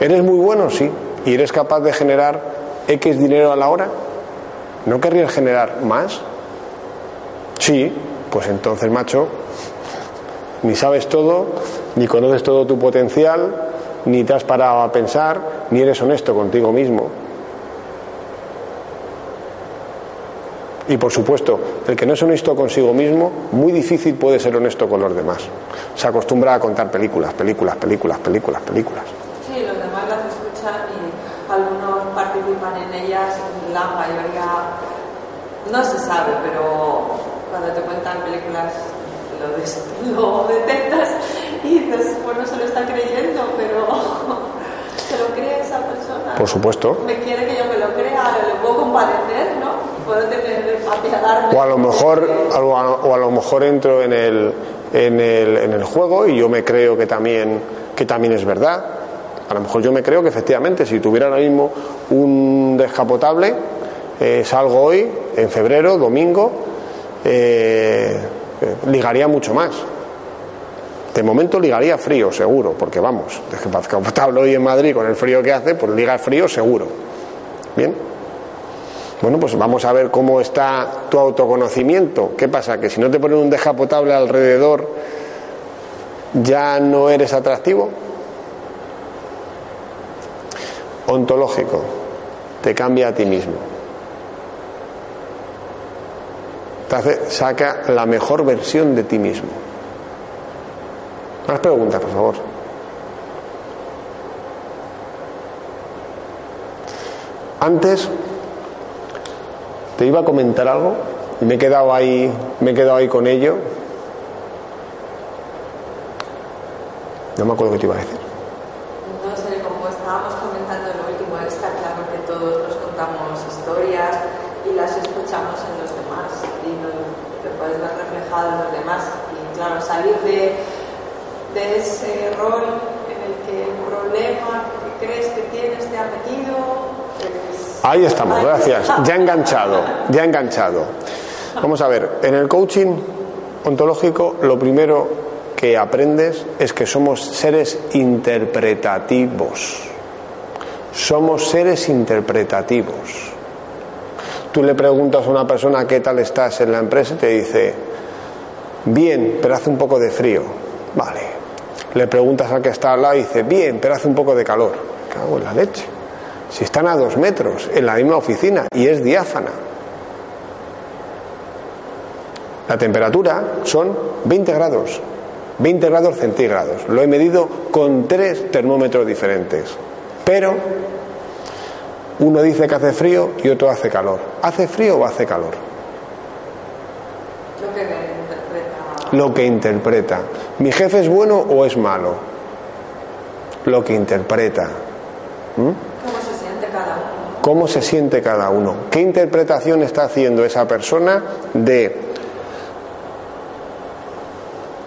¿Eres muy bueno? Sí. ¿Y eres capaz de generar X dinero a la hora? ¿No querrías generar más? Sí, pues entonces, macho, ni sabes todo, ni conoces todo tu potencial, ni te has parado a pensar, ni eres honesto contigo mismo. Y por supuesto, el que no es honesto consigo mismo, muy difícil puede ser honesto con los demás. Se acostumbra a contar películas, películas, películas, películas, películas. Sí, los demás las escuchan y algunos participan en ellas, la mayoría no se sabe, pero cuando te cuentan películas lo, (laughs) lo detectas y dices, bueno, se lo está creyendo, pero (laughs) se lo cree esa persona. Por supuesto. Me quiere que yo me lo crea, le puedo compadecer, ¿no? O a lo mejor, o a lo mejor entro en el, en el, en el juego y yo me creo que también, que también es verdad. A lo mejor yo me creo que efectivamente si tuviera ahora mismo un descapotable, eh, salgo hoy, en febrero, domingo, eh, ligaría mucho más. De momento ligaría frío, seguro, porque vamos, descapotable hoy en Madrid con el frío que hace, pues liga frío seguro. Bien. Bueno, pues vamos a ver cómo está tu autoconocimiento. ¿Qué pasa? Que si no te ponen un descapotable alrededor, ya no eres atractivo. Ontológico, te cambia a ti mismo. Te saca la mejor versión de ti mismo. Más preguntas, por favor. Antes te iba a comentar algo y me he quedado ahí, me he quedado ahí con ello. No me acuerdo qué te iba a decir. No sé, como estábamos comentando lo último, está claro que todos nos contamos historias y las escuchamos en los demás y no, te puedes ver reflejado en los demás. Y claro, salir de, de ese rol en el que el problema que crees que tienes te ha metido Ahí estamos, gracias. Ya enganchado, ya enganchado. Vamos a ver, en el coaching ontológico lo primero que aprendes es que somos seres interpretativos. Somos seres interpretativos. Tú le preguntas a una persona qué tal estás en la empresa y te dice, bien, pero hace un poco de frío. Vale. Le preguntas al que está al lado y dice, bien, pero hace un poco de calor. Cago en la leche. Si están a dos metros en la misma oficina y es diáfana. La temperatura son 20 grados, 20 grados centígrados. Lo he medido con tres termómetros diferentes. Pero uno dice que hace frío y otro hace calor. ¿Hace frío o hace calor? Lo que interpreta. Lo que interpreta. ¿Mi jefe es bueno o es malo? Lo que interpreta. ¿Mm? ¿Cómo se siente cada uno? ¿Cómo se siente cada uno? ¿Qué interpretación está haciendo esa persona de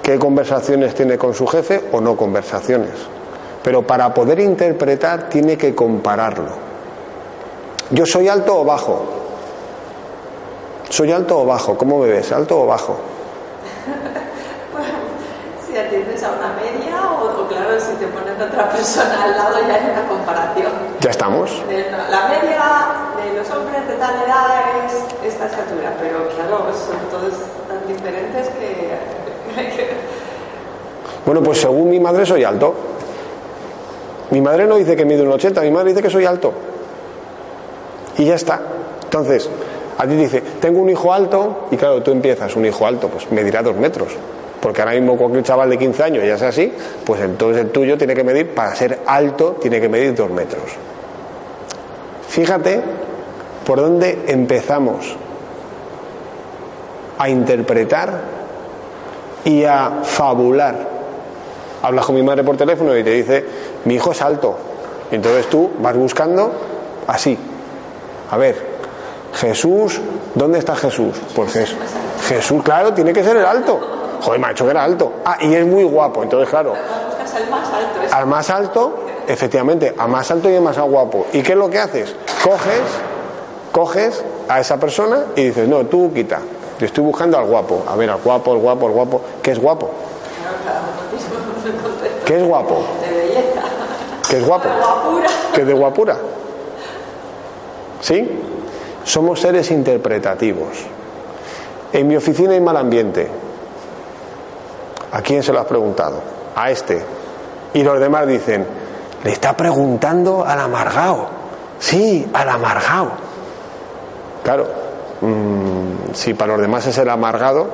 qué conversaciones tiene con su jefe o no conversaciones? Pero para poder interpretar tiene que compararlo. ¿Yo soy alto o bajo? ¿Soy alto o bajo? ¿Cómo me ves? ¿Alto o bajo? (laughs) Si atiendes a una media si te pones a otra persona al lado ya hay una comparación. Ya estamos. De la media de los hombres de tal edad es esta estatura, pero claro, son todos tan diferentes que... (laughs) Bueno, pues según mi madre soy alto. Mi madre no dice que mide un 80, mi madre dice que soy alto. Y ya está. Entonces, a ti dice, tengo un hijo alto, y claro, tú empiezas, un hijo alto, pues medirá dos metros. Porque ahora mismo cualquier chaval de 15 años ya sea así, pues entonces el tuyo tiene que medir, para ser alto, tiene que medir dos metros. Fíjate por dónde empezamos a interpretar y a fabular. Hablas con mi madre por teléfono y te dice, mi hijo es alto. Entonces tú vas buscando así, a ver, Jesús, ¿dónde está Jesús? Pues Jesús, claro, tiene que ser el alto. Joder, me ha dicho que era alto. Ah, y es muy guapo, entonces claro. Al más alto. Al más alto, efectivamente, a más alto y a más guapo. ¿Y qué es lo que haces? Coges, coges a esa persona y dices, no, tú quita. Yo estoy buscando al guapo. A ver, al guapo, al guapo, al guapo. ¿Qué es guapo? ¿Qué es guapo? De belleza. ¿Qué es guapo? De guapura. ¿Qué es de guapura? ¿Sí? Somos seres interpretativos. En mi oficina hay mal ambiente. ¿A quién se lo has preguntado? A este. Y los demás dicen, le está preguntando al amargado. Sí, al amargado. Claro, mmm, si para los demás es el amargado,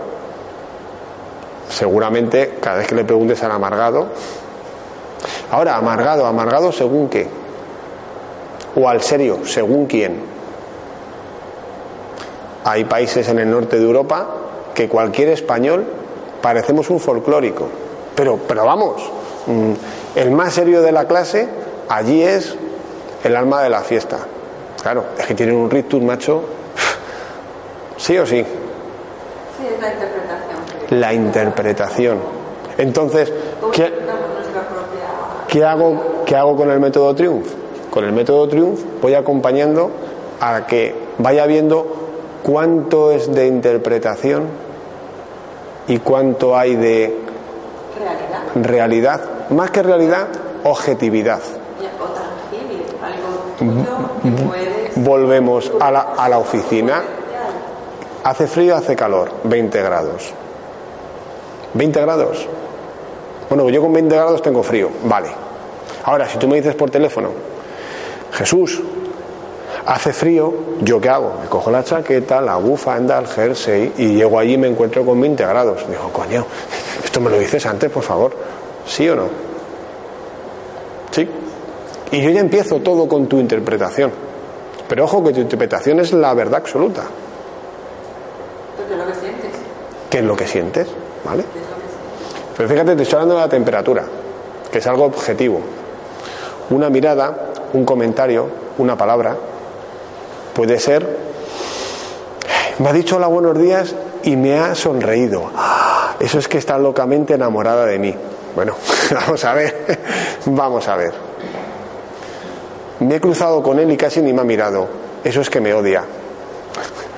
seguramente cada vez que le preguntes al amargado, ahora, amargado, amargado según qué, o al serio, según quién. Hay países en el norte de Europa que cualquier español parecemos un folclórico, pero, pero vamos, mmm, el más serio de la clase allí es el alma de la fiesta. Claro, es que tienen un rictus, macho, (laughs) sí o sí. Sí, es la interpretación. La interpretación. Entonces, ¿qué. ¿qué, hago, ¿qué hago con el método Triumph? Con el método Triumph voy acompañando a que vaya viendo cuánto es de interpretación y cuánto hay de realidad. Más que realidad, objetividad. Volvemos a la, a la oficina. Hace frío, hace calor, 20 grados. 20 grados. Bueno, yo con 20 grados tengo frío, vale. Ahora, si tú me dices por teléfono, Jesús, hace frío, ¿yo qué hago? Me cojo la chaqueta, la bufanda, el jersey y llego allí y me encuentro con 20 grados. Digo, coño, esto me lo dices antes, por favor. ¿Sí o no? Sí. Y yo ya empiezo todo con tu interpretación. Pero ojo que tu interpretación es la verdad absoluta. Porque es lo que sientes. ¿Qué es lo que sientes? ¿Vale? ¿Qué? Pero fíjate, te estoy hablando de la temperatura, que es algo objetivo. Una mirada, un comentario, una palabra, puede ser, me ha dicho hola buenos días y me ha sonreído. ¡Ah! Eso es que está locamente enamorada de mí. Bueno, (laughs) vamos a ver, vamos a ver. Me he cruzado con él y casi ni me ha mirado. Eso es que me odia.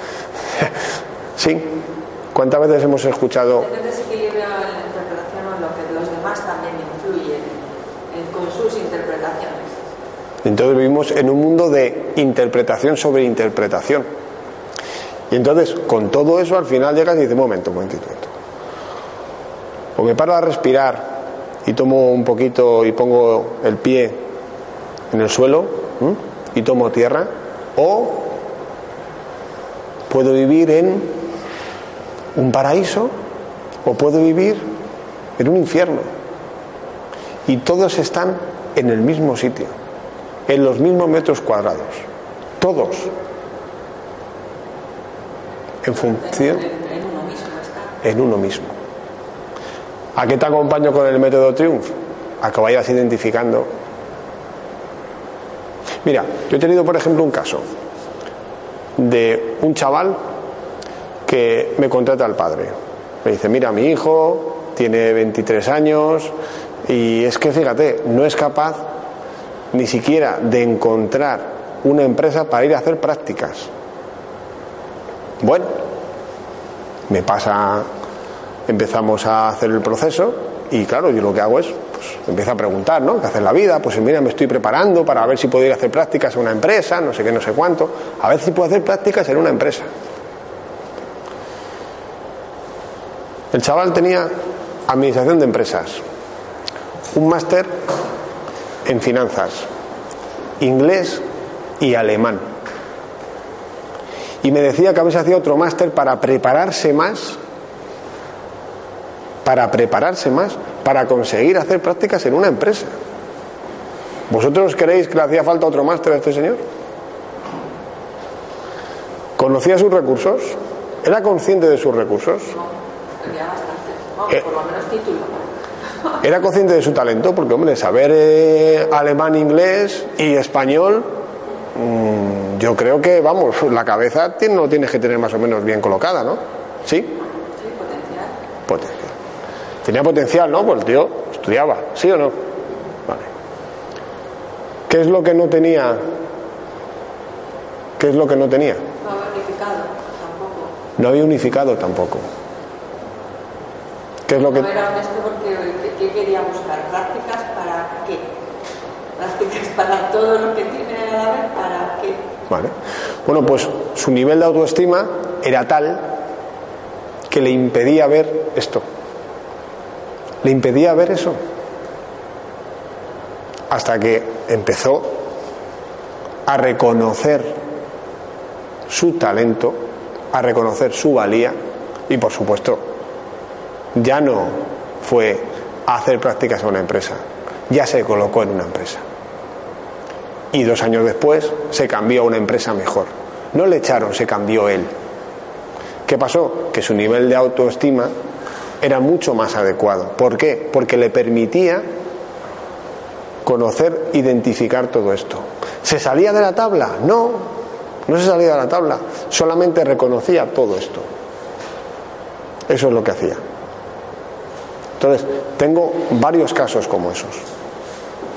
(laughs) ¿Sí? ¿Cuántas veces hemos escuchado Hay un desequilibrio en la interpretación o en lo que los demás también influyen en- con sus interpretaciones. Entonces vivimos en un mundo de interpretación sobre interpretación. Y entonces, con todo eso, al final llegas y dices, momento, momentito. momento". O me paro a respirar y tomo un poquito y pongo el pie en el suelo, y tomo tierra, o puedo vivir en un paraíso o puedo vivir en un infierno. Y todos están en el mismo sitio, en los mismos metros cuadrados, todos, en función En uno mismo. ¿A qué te acompaño con el método Triumph? A que vayas identificando. Mira, yo he tenido, por ejemplo, un caso de un chaval que me contrata al padre. Me dice, mira, mi hijo tiene 23 años y es que, fíjate, no es capaz ni siquiera de encontrar una empresa para ir a hacer prácticas. Bueno, me pasa, empezamos a hacer el proceso y claro, yo lo que hago es, pues empiezo a preguntar, ¿no? ¿Qué hacer en la vida? Pues mira, me estoy preparando para ver si puedo ir a hacer prácticas en una empresa, no sé qué, no sé cuánto. A ver si puedo hacer prácticas en una empresa. El chaval tenía administración de empresas, un máster en finanzas, inglés y alemán. Y me decía que veces hacía otro máster para prepararse más, para prepararse más, para conseguir hacer prácticas en una empresa. ¿Vosotros creéis que le hacía falta otro máster a este señor? ¿Conocía sus recursos? ¿Era consciente de sus recursos? Tenía bastante. Vamos, Eh. por lo menos título. ¿Era consciente de su talento? Porque, hombre, saber eh, alemán, inglés y español, mm, yo creo que, vamos, la cabeza tiene, no tienes que tener más o menos bien colocada, ¿no? ¿Sí? Sí, potencial. Potencial. Tenía potencial, ¿no? Pues el tío estudiaba, ¿sí o no? Vale. ¿Qué es lo que no tenía? ¿Qué es lo que no tenía? No había unificado tampoco. No había unificado tampoco. ¿Qué es lo que.? No era honesto porque ¿qué- ¿qué quería buscar? ¿Prácticas para qué? Prácticas para todo lo que tiene a la ¿para qué? Vale. Bueno, pues su nivel de autoestima era tal que le impedía ver esto. Le impedía ver eso. Hasta que empezó a reconocer su talento, a reconocer su valía y por supuesto ya no fue a hacer prácticas a una empresa, ya se colocó en una empresa y dos años después se cambió a una empresa mejor. No le echaron, se cambió él. ¿Qué pasó? Que su nivel de autoestima era mucho más adecuado. ¿Por qué? Porque le permitía conocer, identificar todo esto. ¿Se salía de la tabla? No, no se salía de la tabla, solamente reconocía todo esto. Eso es lo que hacía. Entonces, tengo varios casos como esos,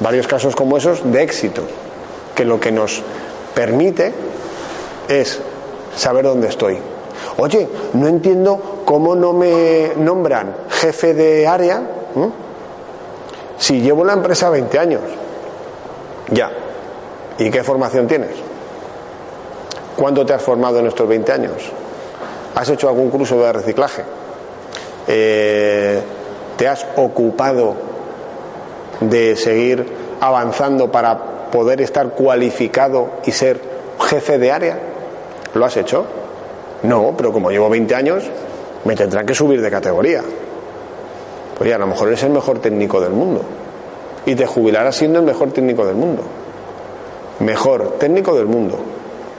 varios casos como esos de éxito, que lo que nos permite es saber dónde estoy. Oye, no entiendo cómo no me nombran jefe de área si llevo la empresa 20 años. Ya. ¿Y qué formación tienes? ¿Cuánto te has formado en estos 20 años? ¿Has hecho algún curso de reciclaje? Eh, ¿Te has ocupado de seguir avanzando para poder estar cualificado y ser jefe de área? ¿Lo has hecho? No, pero como llevo 20 años, me tendrán que subir de categoría. Pues ya, a lo mejor eres el mejor técnico del mundo. Y te jubilarás siendo el mejor técnico del mundo. Mejor técnico del mundo,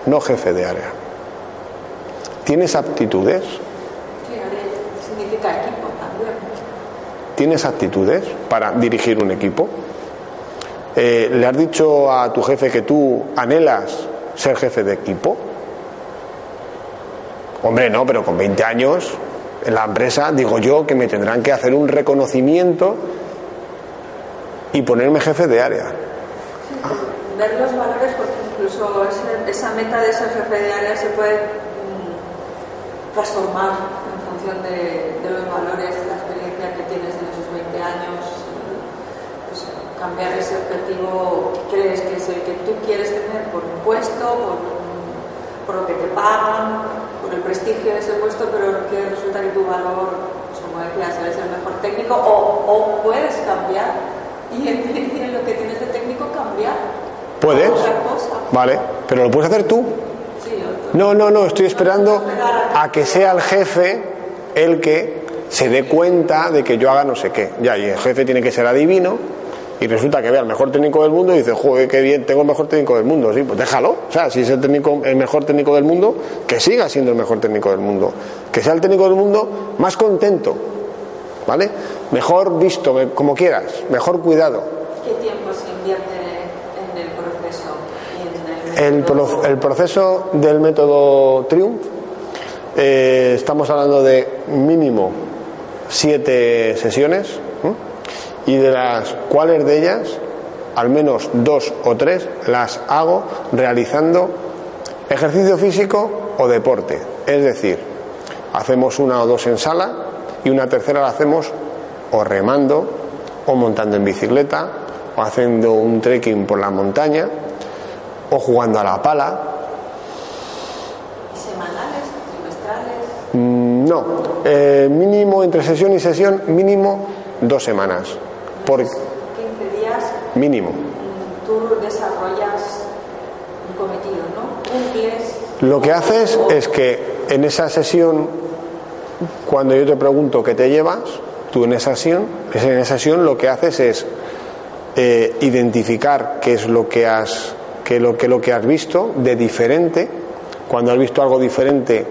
no jefe de área. ¿Tienes aptitudes? Sí, área significa equipo también. ¿Tienes aptitudes para dirigir un equipo? Eh, ¿Le has dicho a tu jefe que tú anhelas ser jefe de equipo? Hombre, no, pero con 20 años en la empresa digo yo que me tendrán que hacer un reconocimiento y ponerme jefe de área. Ver los valores, porque incluso esa meta de ser jefe de área se puede mm, transformar en función de, de los valores, la experiencia que tienes en esos 20 años. Pues, cambiar ese objetivo que crees que es el que tú quieres tener por un puesto, por, por lo que te pagan, por el prestigio de ese puesto, pero que resulta que tu valor, pues, como decías, eres el mejor técnico, o, o puedes cambiar y (laughs) en, lo que tienes de técnico cambiar. ¿Puedes? Otra cosa. Vale, pero lo puedes hacer tú. No, no, no, estoy esperando a que sea el jefe el que se dé cuenta de que yo haga no sé qué. Ya, y el jefe tiene que ser adivino y resulta que vea el mejor técnico del mundo y dice, joder, qué bien, tengo el mejor técnico del mundo. Sí, pues déjalo. O sea, si es el, técnico, el mejor técnico del mundo, que siga siendo el mejor técnico del mundo. Que sea el técnico del mundo más contento. ¿Vale? Mejor visto, como quieras, mejor cuidado. ¿Qué tiempo se invierte en el proceso? y en El, método? pro- el proceso del método Triumph, eh, estamos hablando de mínimo siete sesiones. Y de las cuales de ellas, al menos dos o tres, las hago realizando ejercicio físico o deporte. Es decir, hacemos una o dos en sala y una tercera la hacemos o remando o montando en bicicleta o haciendo un trekking por la montaña o jugando a la pala. ¿Semanales? ¿Trimestrales? Mm, No, eh, mínimo entre sesión y sesión, mínimo dos semanas. Por 15 días mínimo. tú desarrollas un cometido, ¿no? Cumples. Lo que haces es que en esa sesión, cuando yo te pregunto qué te llevas, tú en esa sesión, en esa sesión lo que haces es eh, identificar qué es lo que has, lo que lo que has visto de diferente. Cuando has visto algo diferente,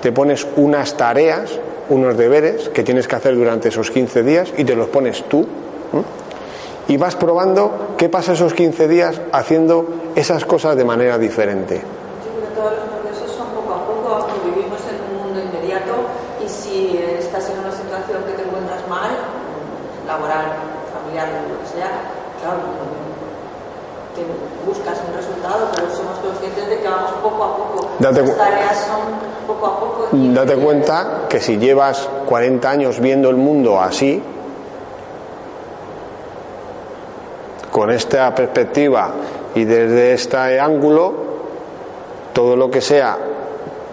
te pones unas tareas, unos deberes que tienes que hacer durante esos 15 días y te los pones tú. Y vas probando qué pasa esos 15 días haciendo esas cosas de manera diferente. Yo creo que todos los procesos son poco a poco, aunque vivimos en un mundo inmediato y si estás en una situación que te encuentras mal, laboral, familiar, lo que sea, claro, que buscas un resultado, pero somos conscientes de que vamos poco a poco. Date Las tareas son poco a poco. Date cuenta que si llevas 40 años viendo el mundo así, con esta perspectiva y desde este ángulo, todo lo que sea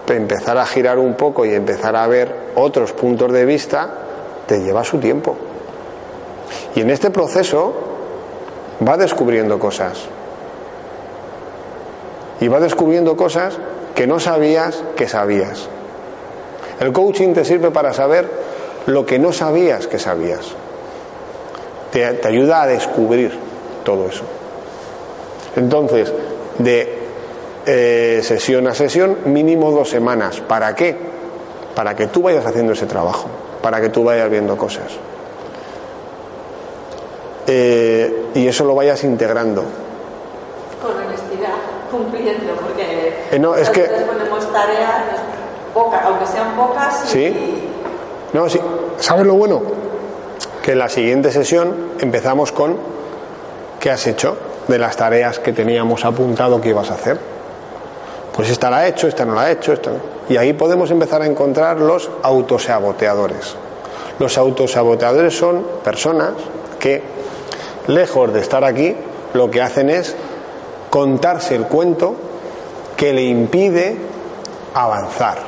empezar a girar un poco y empezar a ver otros puntos de vista, te lleva su tiempo. Y en este proceso va descubriendo cosas. Y va descubriendo cosas que no sabías que sabías. El coaching te sirve para saber lo que no sabías que sabías. Te, ayuda a descubrir todo eso. Entonces, de eh, sesión a sesión, mínimo dos semanas. ¿Para qué? Para que tú vayas haciendo ese trabajo, para que tú vayas viendo cosas. Eh, y eso lo vayas integrando. con honestidad, cumpliendo, porque Eh, no, es que- ponemos tareas pocas, aunque sean pocas, y, Sí. No, sí. ¿Sabes lo bueno? Que en la siguiente sesión empezamos con qué has hecho de las tareas que teníamos apuntado que ibas a hacer. Pues esta la he hecho, esta no la he hecho, esta no. Y ahí podemos empezar a encontrar los autosaboteadores. Los autosaboteadores son personas que, lejos de estar aquí, lo que hacen es contarse el cuento que le impide avanzar,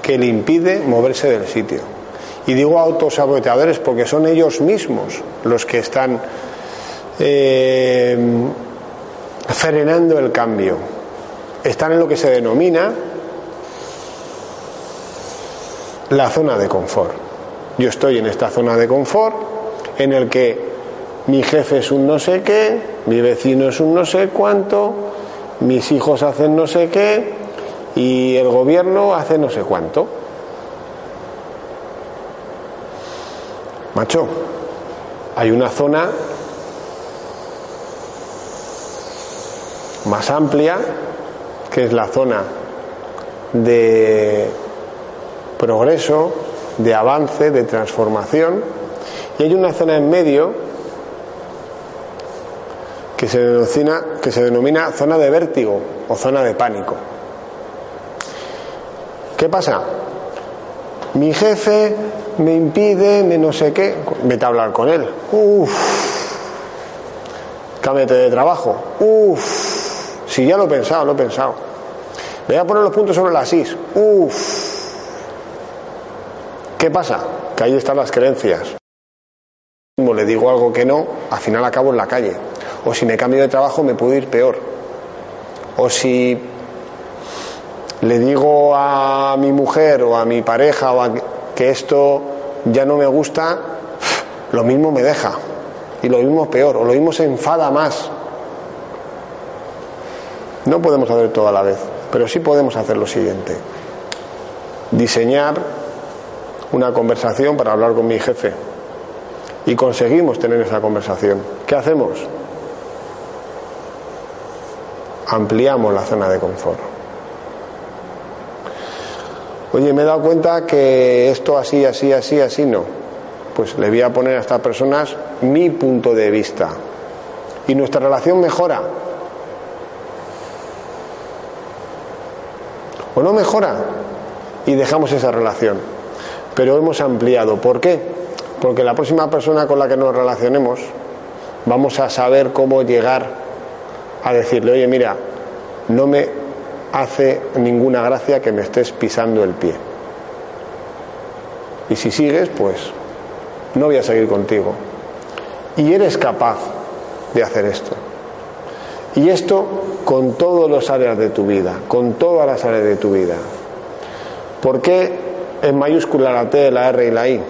que le impide moverse del sitio. Y digo autosaboteadores porque son ellos mismos los que están eh, frenando el cambio. Están en lo que se denomina la zona de confort. Yo estoy en esta zona de confort en el que mi jefe es un no sé qué, mi vecino es un no sé cuánto, mis hijos hacen no sé qué y el gobierno hace no sé cuánto. Macho, hay una zona más amplia que es la zona de progreso, de avance, de transformación, y hay una zona en medio que se denomina, que se denomina zona de vértigo o zona de pánico. ¿Qué pasa? Mi jefe me impide, me no sé qué, vete a hablar con él. Uf, cámbiate de trabajo. Uf, si ya lo he pensado, lo he pensado. Voy a poner los puntos sobre las is. Uf. ¿Qué pasa? Que ahí están las creencias. Como le digo algo que no, al final acabo en la calle. O si me cambio de trabajo me puedo ir peor. O si le digo a mi mujer o a mi pareja o a que esto ya no me gusta, lo mismo me deja. Y lo mismo peor, o lo mismo se enfada más. No podemos hacer todo a la vez, pero sí podemos hacer lo siguiente. Diseñar una conversación para hablar con mi jefe. Y conseguimos tener esa conversación. ¿Qué hacemos? Ampliamos la zona de confort. Oye, me he dado cuenta que esto así, así, así, así no. Pues le voy a poner a estas personas mi punto de vista. Y nuestra relación mejora. ¿O no mejora? Y dejamos esa relación. Pero hemos ampliado. ¿Por qué? Porque la próxima persona con la que nos relacionemos vamos a saber cómo llegar a decirle, oye, mira, no me hace ninguna gracia que me estés pisando el pie. Y si sigues, pues no voy a seguir contigo. Y eres capaz de hacer esto. Y esto con todas las áreas de tu vida, con todas las áreas de tu vida. ¿Por qué en mayúscula la T, la R y la I?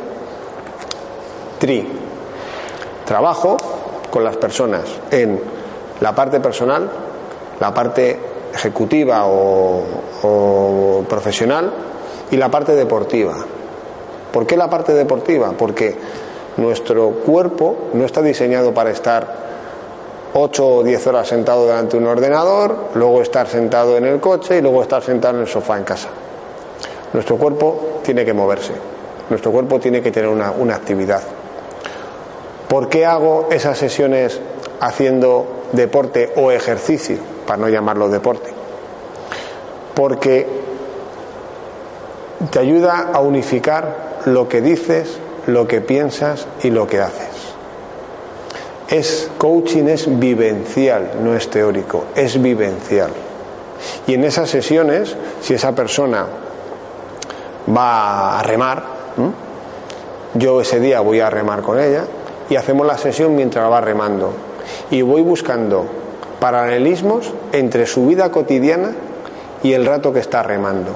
Tri. Trabajo con las personas en la parte personal, la parte ejecutiva o, o profesional y la parte deportiva. ¿Por qué la parte deportiva? Porque nuestro cuerpo no está diseñado para estar 8 o 10 horas sentado delante de un ordenador, luego estar sentado en el coche y luego estar sentado en el sofá en casa. Nuestro cuerpo tiene que moverse, nuestro cuerpo tiene que tener una, una actividad. ¿Por qué hago esas sesiones haciendo deporte o ejercicio, para no llamarlo deporte? Porque te ayuda a unificar lo que dices, lo que piensas y lo que haces. Es coaching es vivencial, no es teórico, es vivencial. Y en esas sesiones, si esa persona va a remar, yo ese día voy a remar con ella y hacemos la sesión mientras va remando. Y voy buscando paralelismos entre su vida cotidiana y el rato que está remando.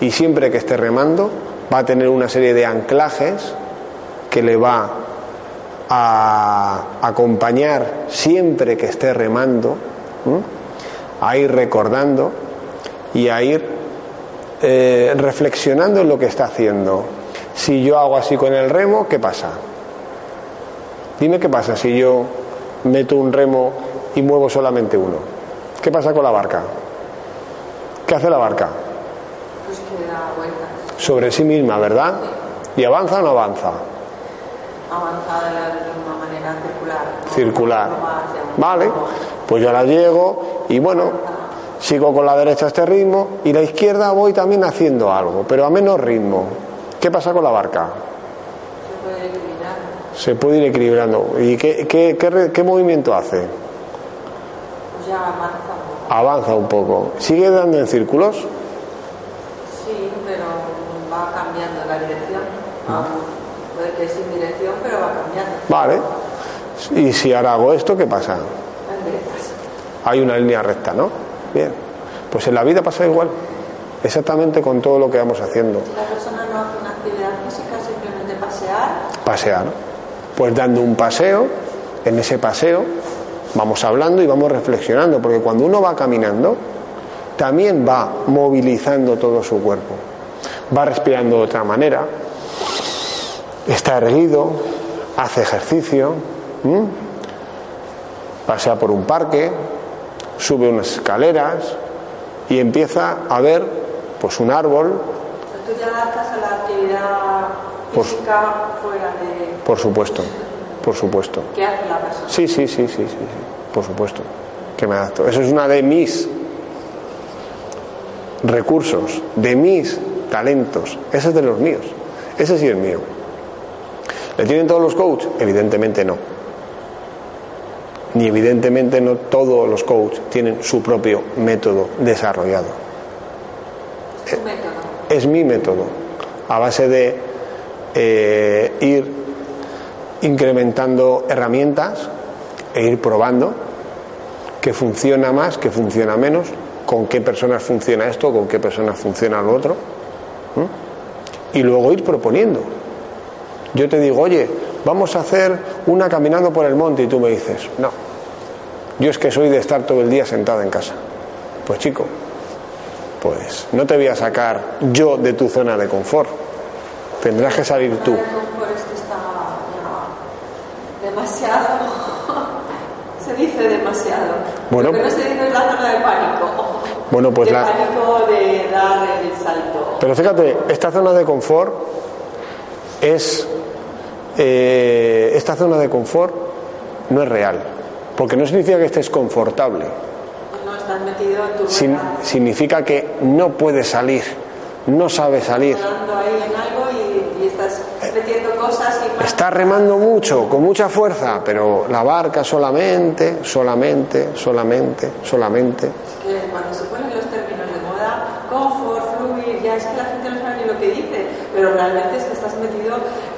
Y siempre que esté remando va a tener una serie de anclajes que le va a acompañar siempre que esté remando, ¿m? a ir recordando y a ir eh, reflexionando en lo que está haciendo. Si yo hago así con el remo, ¿qué pasa? Dime qué pasa si yo meto un remo y muevo solamente uno. ¿Qué pasa con la barca? ¿Qué hace la barca? Pues que da vueltas. Sobre sí misma, ¿verdad? ¿Y avanza o no avanza? Avanza de la misma manera circular. ¿no? Circular. Vale, pues yo la llego y bueno, sigo con la derecha este ritmo y la izquierda voy también haciendo algo, pero a menos ritmo. ¿Qué pasa con la barca? Se puede equilibrar. Se puede ir equilibrando. ¿Y qué, qué- qué movimiento hace? Pues ya avanza. Avanza un poco. ¿Sigue dando en círculos? Sí, pero va cambiando la dirección. Ah, puede que sin dirección, pero va cambiando. Vale. Y si ahora hago esto, ¿qué pasa? Hay una línea recta, ¿no? Bien. Pues en la vida pasa igual. Exactamente con todo lo que vamos haciendo. Si la persona no hace una actividad física, simplemente pasear, Pasear. Pues dando un paseo, en ese paseo vamos hablando y vamos reflexionando, porque cuando uno va caminando, también va movilizando todo su cuerpo. Va respirando de otra manera, está erguido, hace ejercicio, pasea por un parque, sube unas escaleras y empieza a ver pues un árbol, tú te adaptas a la actividad Por- física fuera de por supuesto, por supuesto. qué hace la persona. Sí, sí, sí, sí, sí, sí, por supuesto, que me adapto. Eso es una de mis recursos, de mis talentos. Ese es de los míos. Ese sí es mío. ¿Le tienen todos los coaches? Evidentemente no. Ni evidentemente no todos los coaches tienen su propio método desarrollado. Es tu método. Es mi método, a base de eh, ir incrementando herramientas e ir probando qué funciona más, qué funciona menos, con qué personas funciona esto, con qué personas funciona lo otro. Y luego ir proponiendo. Yo te digo, oye, vamos a hacer una caminando por el monte y tú me dices, no, yo es que soy de estar todo el día sentado en casa. Pues chico, pues no te voy a sacar yo de tu zona de confort. Tendrás que salir tú. demasiado. (laughs) se dice demasiado. Bueno, Lo que no se dice es la zona de pánico. Bueno, pues de la. pánico de dar el salto. Pero fíjate, esta zona de confort es. Eh, esta zona de confort no es real. Porque no significa que estés confortable. No estás metido en tu Sin- significa que no puedes salir. No sabes salir. Está remando mucho, con mucha fuerza, pero la barca solamente, solamente, solamente, solamente. que cuando se ponen los términos de moda, confort, fluir, ya es que la gente no sabe ni lo que dice, pero realmente es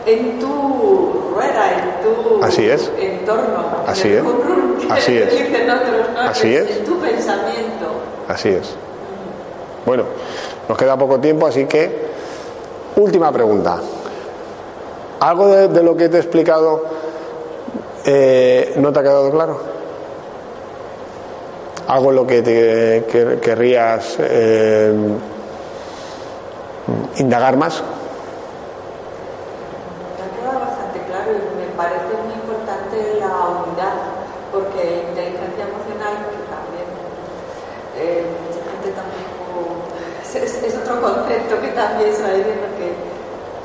en tu rueda, en tu Así es. entorno, Así en es. Así es. dicen otros, ¿no? Así Que es. En tu pensamiento. Así es. Bueno, nos queda poco tiempo, así que última pregunta. ¿Algo de, de lo que te he explicado eh, no te ha quedado claro? ¿Algo en lo que te que- querrías eh, indagar más? Me ha quedado bastante claro y me parece muy importante la unidad, porque inteligencia emocional, que también eh, mucha gente tampoco. Es, es- es otro concepto que también se va diciendo que,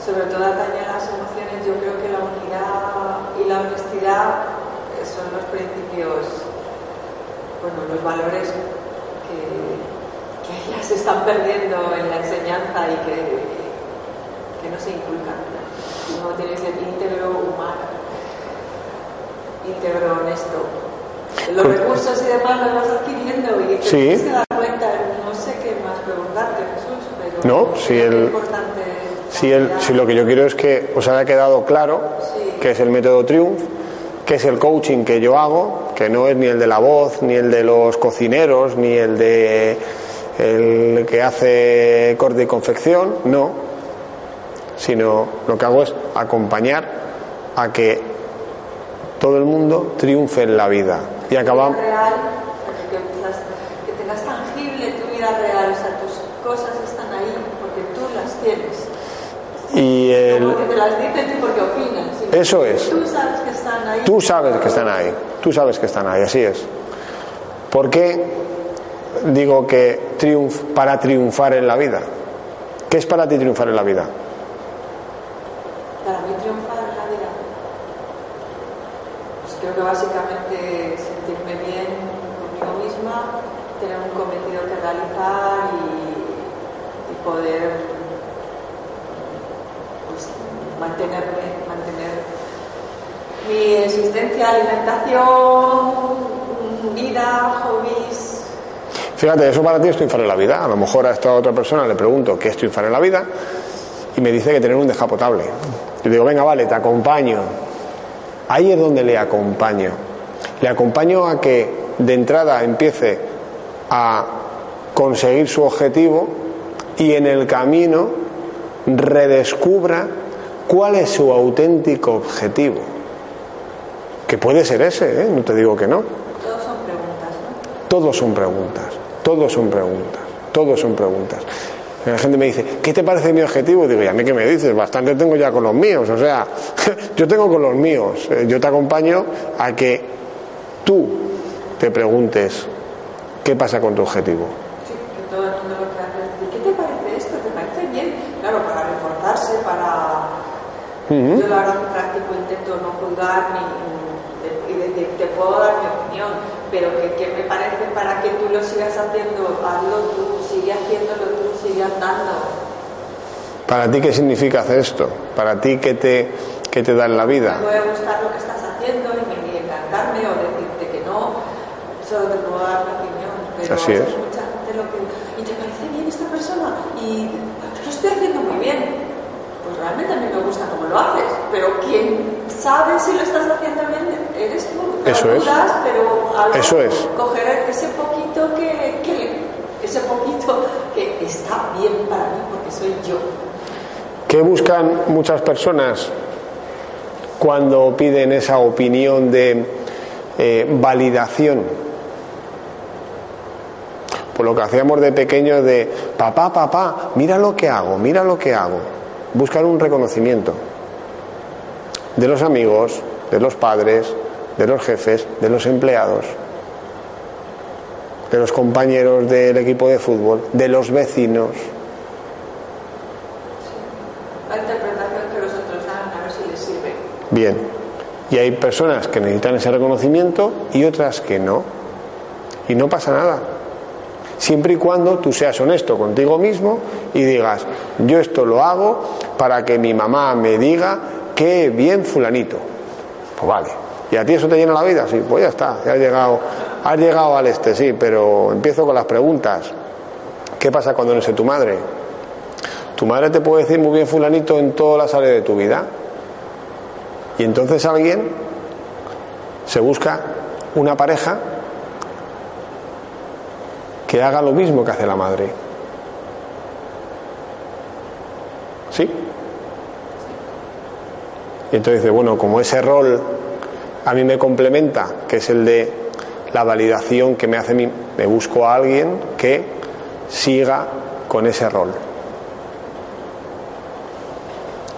sobre todo, atañe a las emociones. Yo creo que la unidad y la honestidad eh, son los principios, bueno, los valores que, que ya se están perdiendo en la enseñanza y que, que no se inculcan. Uno tiene que ser íntegro, humano, íntegro, honesto. Los Pues- recursos y demás los vas adquiriendo y te Sí. tienes que dar cuenta. No sé qué más preguntarte, Jesús, pero No, si el-. Si, el- si lo que yo quiero es que os haya quedado claro que es el método Triumph, que es el coaching que yo hago, que no es ni el de la voz, ni el de los cocineros, ni el de el que hace corte y confección, no, sino lo que hago es acompañar a que todo el mundo triunfe en la vida y acabamos que tengas tangible tu vida real, o sea, tus cosas están ahí porque tú las tienes. Y el, porque te las dicen ni porque opinan. Eso es. Tú sabes que están ahí. Tú sabes que están ahí, tú sabes que están ahí, así es. ¿Por qué digo que triunf para triunfar en la vida? ¿Qué es para ti triunfar en la vida? Para mí triunfar en la vida. Pues creo que básicamente sentirme bien conmigo misma, tener un cometido que realizar y, y poder pues, mantenerme, mantener mi existencia, alimentación, vida, hobbies. Fíjate, eso para ti es triunfar en la vida. A lo mejor a esta otra persona le pregunto qué es triunfar en la vida y me dice que tener un descapotable. Yo digo, venga, vale, te acompaño. Ahí es donde le acompaño. Le acompaño a que de entrada empiece a conseguir su objetivo y en el camino redescubra cuál es su auténtico objetivo. Que puede ser ese, ¿eh? no te digo que no. Todos son preguntas, ¿no? Todos son preguntas, todos son preguntas, todos son preguntas. La gente me dice, ¿qué te parece mi objetivo? Digo, ¿y a mí qué me dices? Bastante tengo ya con los míos. O sea, (laughs) yo tengo con los míos. Eh, Yo te acompaño a que tú te preguntes qué pasa con tu objetivo. Sí, que todo el mundo lo ¿qué te parece esto? ¿Te parece bien? Claro, para reforzarse, para... Yo la verdad que practico, intento no juzgar ni, puedo dar mi opinión, pero que, que me parece para que tú lo sigas haciendo, hazlo tú, sigue haciéndolo tú, sigue andando. ¿Para ti qué significa hacer esto? ¿Para ti qué te, qué te da en la Me vida? puede gustar lo que estás haciendo y me encantarme o decirte que no, solo te puedo dar mi opinión, pero Así es. mucha gente lo que... ¿Y te parece bien esta persona? Y lo estoy haciendo muy bien. pues realmente a mí me gusta cómo lo haces, pero quien sabe si lo estás haciendo bien eres tú. Eso es. pero algo, Eso es. coger ese poquito que, que, ese poquito que está bien para mí porque soy yo. ¿Qué buscan muchas personas cuando piden esa opinión de eh, validación? Por lo que hacíamos de pequeños de papá, papá, mira lo que hago, mira lo que hago. Buscan un reconocimiento de los amigos, de los padres, de los jefes, de los empleados, de los compañeros del equipo de fútbol, de los vecinos. La interpretación que los otros dan, a ver si les sirve. Bien. Y hay personas que necesitan ese reconocimiento y otras que no. Y no pasa nada. Siempre y cuando tú seas honesto contigo mismo y digas, yo esto lo hago para que mi mamá me diga que bien fulanito. Pues vale. ¿Y a ti eso te llena la vida? Sí, pues ya está, has llegado, has llegado al este, sí, pero empiezo con las preguntas. ¿Qué pasa cuando no sé tu madre? Tu madre te puede decir muy bien fulanito en todas las áreas de tu vida. Y entonces alguien se busca una pareja que haga lo mismo que hace la madre. ¿Sí? Y entonces dice, bueno, como ese rol a mí me complementa, que es el de la validación que me hace me busco a alguien que siga con ese rol.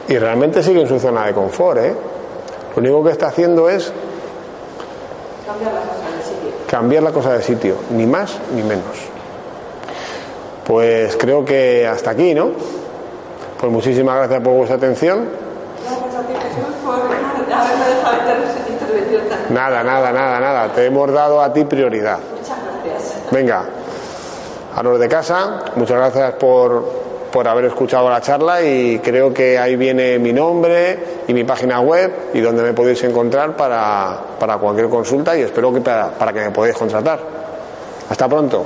Y realmente sigue en su zona de confort, ¿eh? Lo único que está haciendo es Cambiar las cosas de sitio. cambiar la cosa de sitio, ni más ni menos. Pues creo que hasta aquí, ¿no? Pues muchísimas gracias por vuestra atención. Gracias a ti, Jesús, por haberme dejado inter- intervención tan. Nada, nada, nada, nada. Te hemos dado a ti prioridad. Muchas gracias. Venga, a los de casa, muchas gracias por, por haber escuchado la charla y creo que ahí viene mi nombre y mi página web y donde me podéis encontrar para, para cualquier consulta y espero que para, para que me podáis contratar. Hasta pronto.